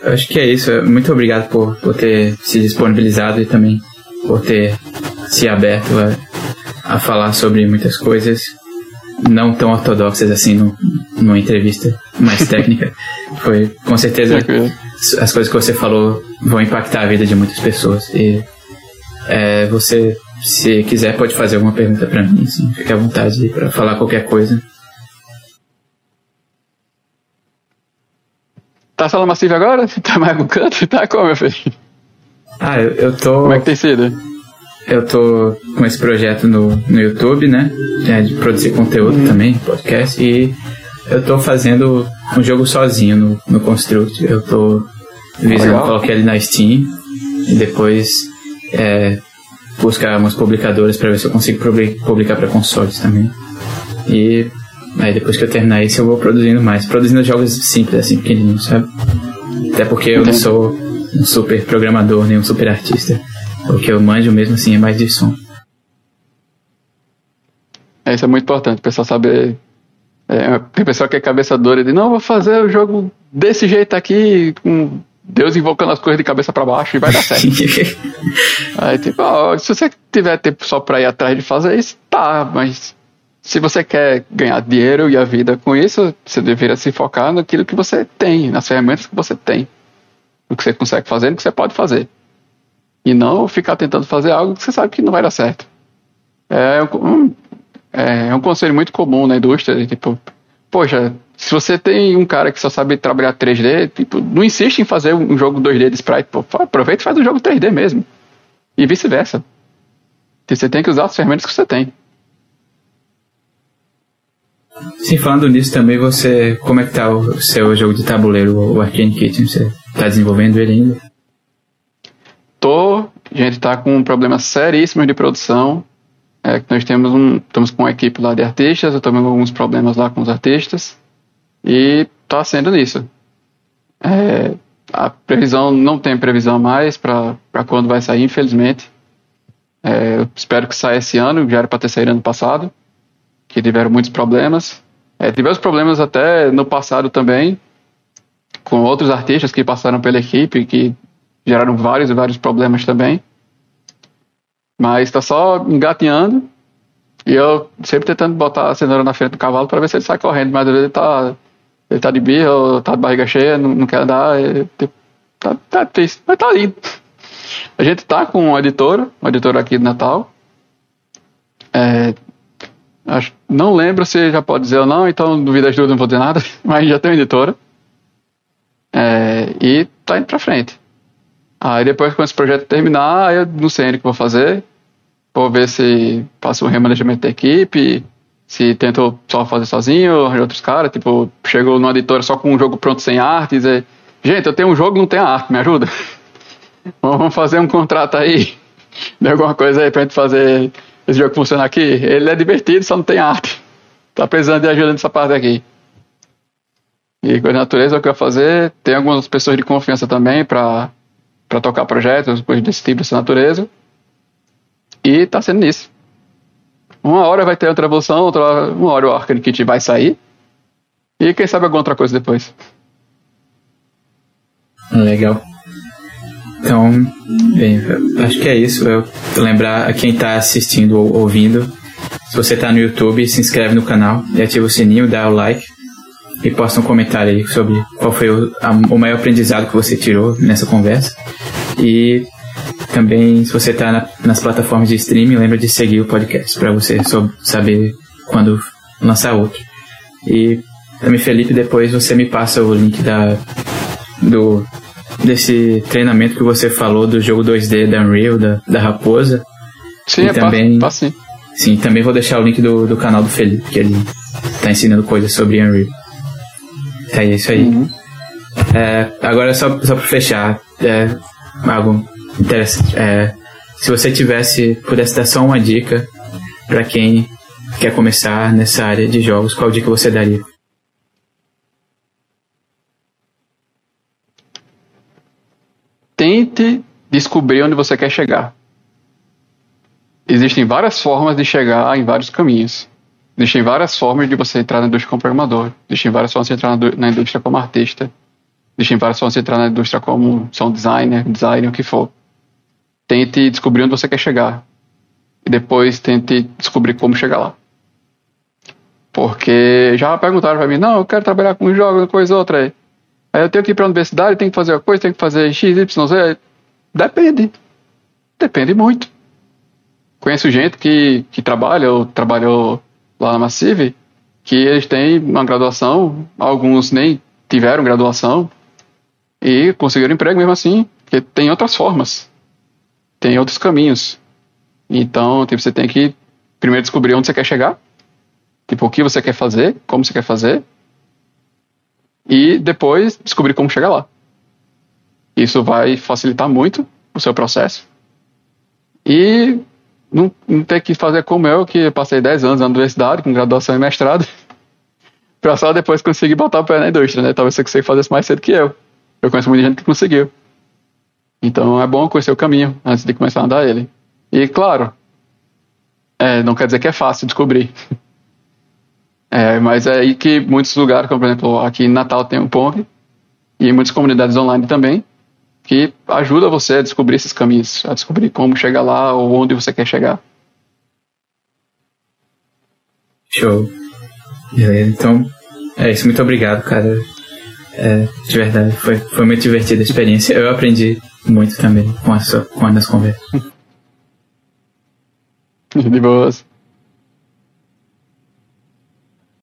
acho que é isso. Muito obrigado por, por ter se disponibilizado e também por ter se aberto a, a falar sobre muitas coisas não tão ortodoxas assim no, numa entrevista mais técnica. Foi, com certeza, as coisas que você falou vão impactar a vida de muitas pessoas. E é, você, se quiser, pode fazer alguma pergunta para mim, assim, fique à vontade para falar qualquer coisa. Tá sala massiva agora? Tá mais no canto? Tá como, meu filho? Ah, eu, eu tô. Como é que tem sido? Eu tô com esse projeto no, no YouTube, né? É, de produzir conteúdo hum. também, podcast, e eu tô fazendo um jogo sozinho no, no Construct. Eu tô visando, coloquei ele na Steam e depois é, buscar umas publicadoras para ver se eu consigo publicar para consoles também. E Aí depois que eu terminar isso, eu vou produzindo mais. Produzindo jogos simples, assim, pequenininhos, sabe? Até porque eu não sou um super programador, nem um super artista. O que eu manjo mesmo, assim, é mais de som. É, isso é muito importante, o pessoal saber. É, tem pessoal que é cabeça dura e diz, não, vou fazer o jogo desse jeito aqui, com Deus invocando as coisas de cabeça para baixo e vai dar certo. Aí, tipo, ó, se você tiver tempo só pra ir atrás de fazer isso, tá, mas se você quer ganhar dinheiro e a vida com isso, você deveria se focar naquilo que você tem, nas ferramentas que você tem, no que você consegue fazer, no que você pode fazer. E não ficar tentando fazer algo que você sabe que não vai dar certo. É um, é um conselho muito comum na indústria, tipo, poxa, se você tem um cara que só sabe trabalhar 3D, tipo, não insiste em fazer um jogo 2D de sprite, pô, aproveita e faz um jogo 3D mesmo. E vice-versa. Você tem que usar as ferramentas que você tem. Sim, falando nisso também, você. Como é que tá o seu jogo de tabuleiro, o Arcane Kitchen? Você tá desenvolvendo ele ainda? Tô. A gente tá com problemas seríssimos de produção. É, nós temos um. Estamos com uma equipe lá de artistas, eu com alguns problemas lá com os artistas. E tá sendo nisso. É, a previsão não tem previsão mais para quando vai sair, infelizmente. É, espero que saia esse ano, já era para ter saído ano passado que tiveram muitos problemas. É, tivemos problemas até no passado também, com outros artistas que passaram pela equipe, que geraram vários e vários problemas também. Mas está só engatinhando. E eu sempre tentando botar a cenoura na frente do cavalo para ver se ele sai correndo. Mas ele tá, ele tá de birra ou tá de barriga cheia, não, não quer andar. É, tá, tá triste, mas tá lindo. A gente tá com uma editora, uma editora aqui de Natal. É, Acho, não lembro se já pode dizer ou não, então duvido as dúvidas, não vou dizer nada, mas já tem uma editora. É, e tá indo pra frente. Aí depois, quando esse projeto terminar, eu não sei ainda o que vou fazer. Vou ver se faço um remanejamento da equipe, se tento só fazer sozinho, arranjo outros caras. Tipo, chego numa editora só com um jogo pronto sem arte e dizer: Gente, eu tenho um jogo não tem arte, me ajuda? Vamos fazer um contrato aí, de alguma coisa aí pra gente fazer esse jogo funciona aqui, ele é divertido, só não tem arte. Tá precisando de ajuda nessa parte aqui. E com a natureza, o que eu vou fazer, tem algumas pessoas de confiança também para tocar projetos, coisas desse tipo, dessa natureza. E tá sendo isso. Uma hora vai ter outra evolução, outra uma hora o Arcane Kit vai sair. E quem sabe alguma outra coisa depois. Legal. Então, bem, acho que é isso. Eu lembrar a quem está assistindo ou ouvindo, se você está no YouTube, se inscreve no canal e ativa o sininho, dá o like e posta um comentário aí sobre qual foi o, a, o maior aprendizado que você tirou nessa conversa. E também, se você está na, nas plataformas de streaming, lembra de seguir o podcast para você saber quando lançar outro. E também, Felipe, depois você me passa o link da, do desse treinamento que você falou do jogo 2D da Unreal, da, da Raposa. Sim, e é também, sim. Sim, também vou deixar o link do, do canal do Felipe, que ele tá ensinando coisas sobre Unreal. É isso aí. Uhum. É, agora, só, só pra fechar, é, algo interessante. É, se você tivesse, pudesse dar só uma dica para quem quer começar nessa área de jogos, qual dica você daria? Tente descobrir onde você quer chegar. Existem várias formas de chegar em vários caminhos. Existem várias formas de você entrar na indústria como programador. Existem várias formas de entrar na indústria como artista. Existem várias formas de entrar na indústria como sound designer, designer, o que for. Tente descobrir onde você quer chegar. E depois tente descobrir como chegar lá. Porque já perguntaram pra mim, não, eu quero trabalhar com jogos, coisa ou outra aí. Aí eu tenho que ir pra universidade, tenho que fazer uma coisa, tenho que fazer X, Y, Z. Depende. Depende muito. Conheço gente que, que trabalha ou trabalhou lá na Massive, que eles têm uma graduação, alguns nem tiveram graduação e conseguiram emprego mesmo assim, porque tem outras formas, tem outros caminhos. Então, tipo, você tem que primeiro descobrir onde você quer chegar, Tipo, o que você quer fazer, como você quer fazer, e depois descobrir como chegar lá. Isso vai facilitar muito o seu processo. E não, não ter que fazer como eu, que passei 10 anos na universidade, com graduação e mestrado, pra só depois conseguir botar o pé na indústria, né? Talvez você consiga fazer isso mais cedo que eu. Eu conheço muita gente que conseguiu. Então é bom conhecer o caminho antes de começar a andar ele. E claro, é, não quer dizer que é fácil descobrir. É, mas é aí que muitos lugares, como por exemplo aqui em Natal tem o Pong, e muitas comunidades online também, que ajuda você a descobrir esses caminhos, a descobrir como chegar lá ou onde você quer chegar. Show. Então, é isso. Muito obrigado, cara. É, de verdade, foi, foi muito divertida a experiência. Eu aprendi muito também com, a sua, com as conversas. De boas.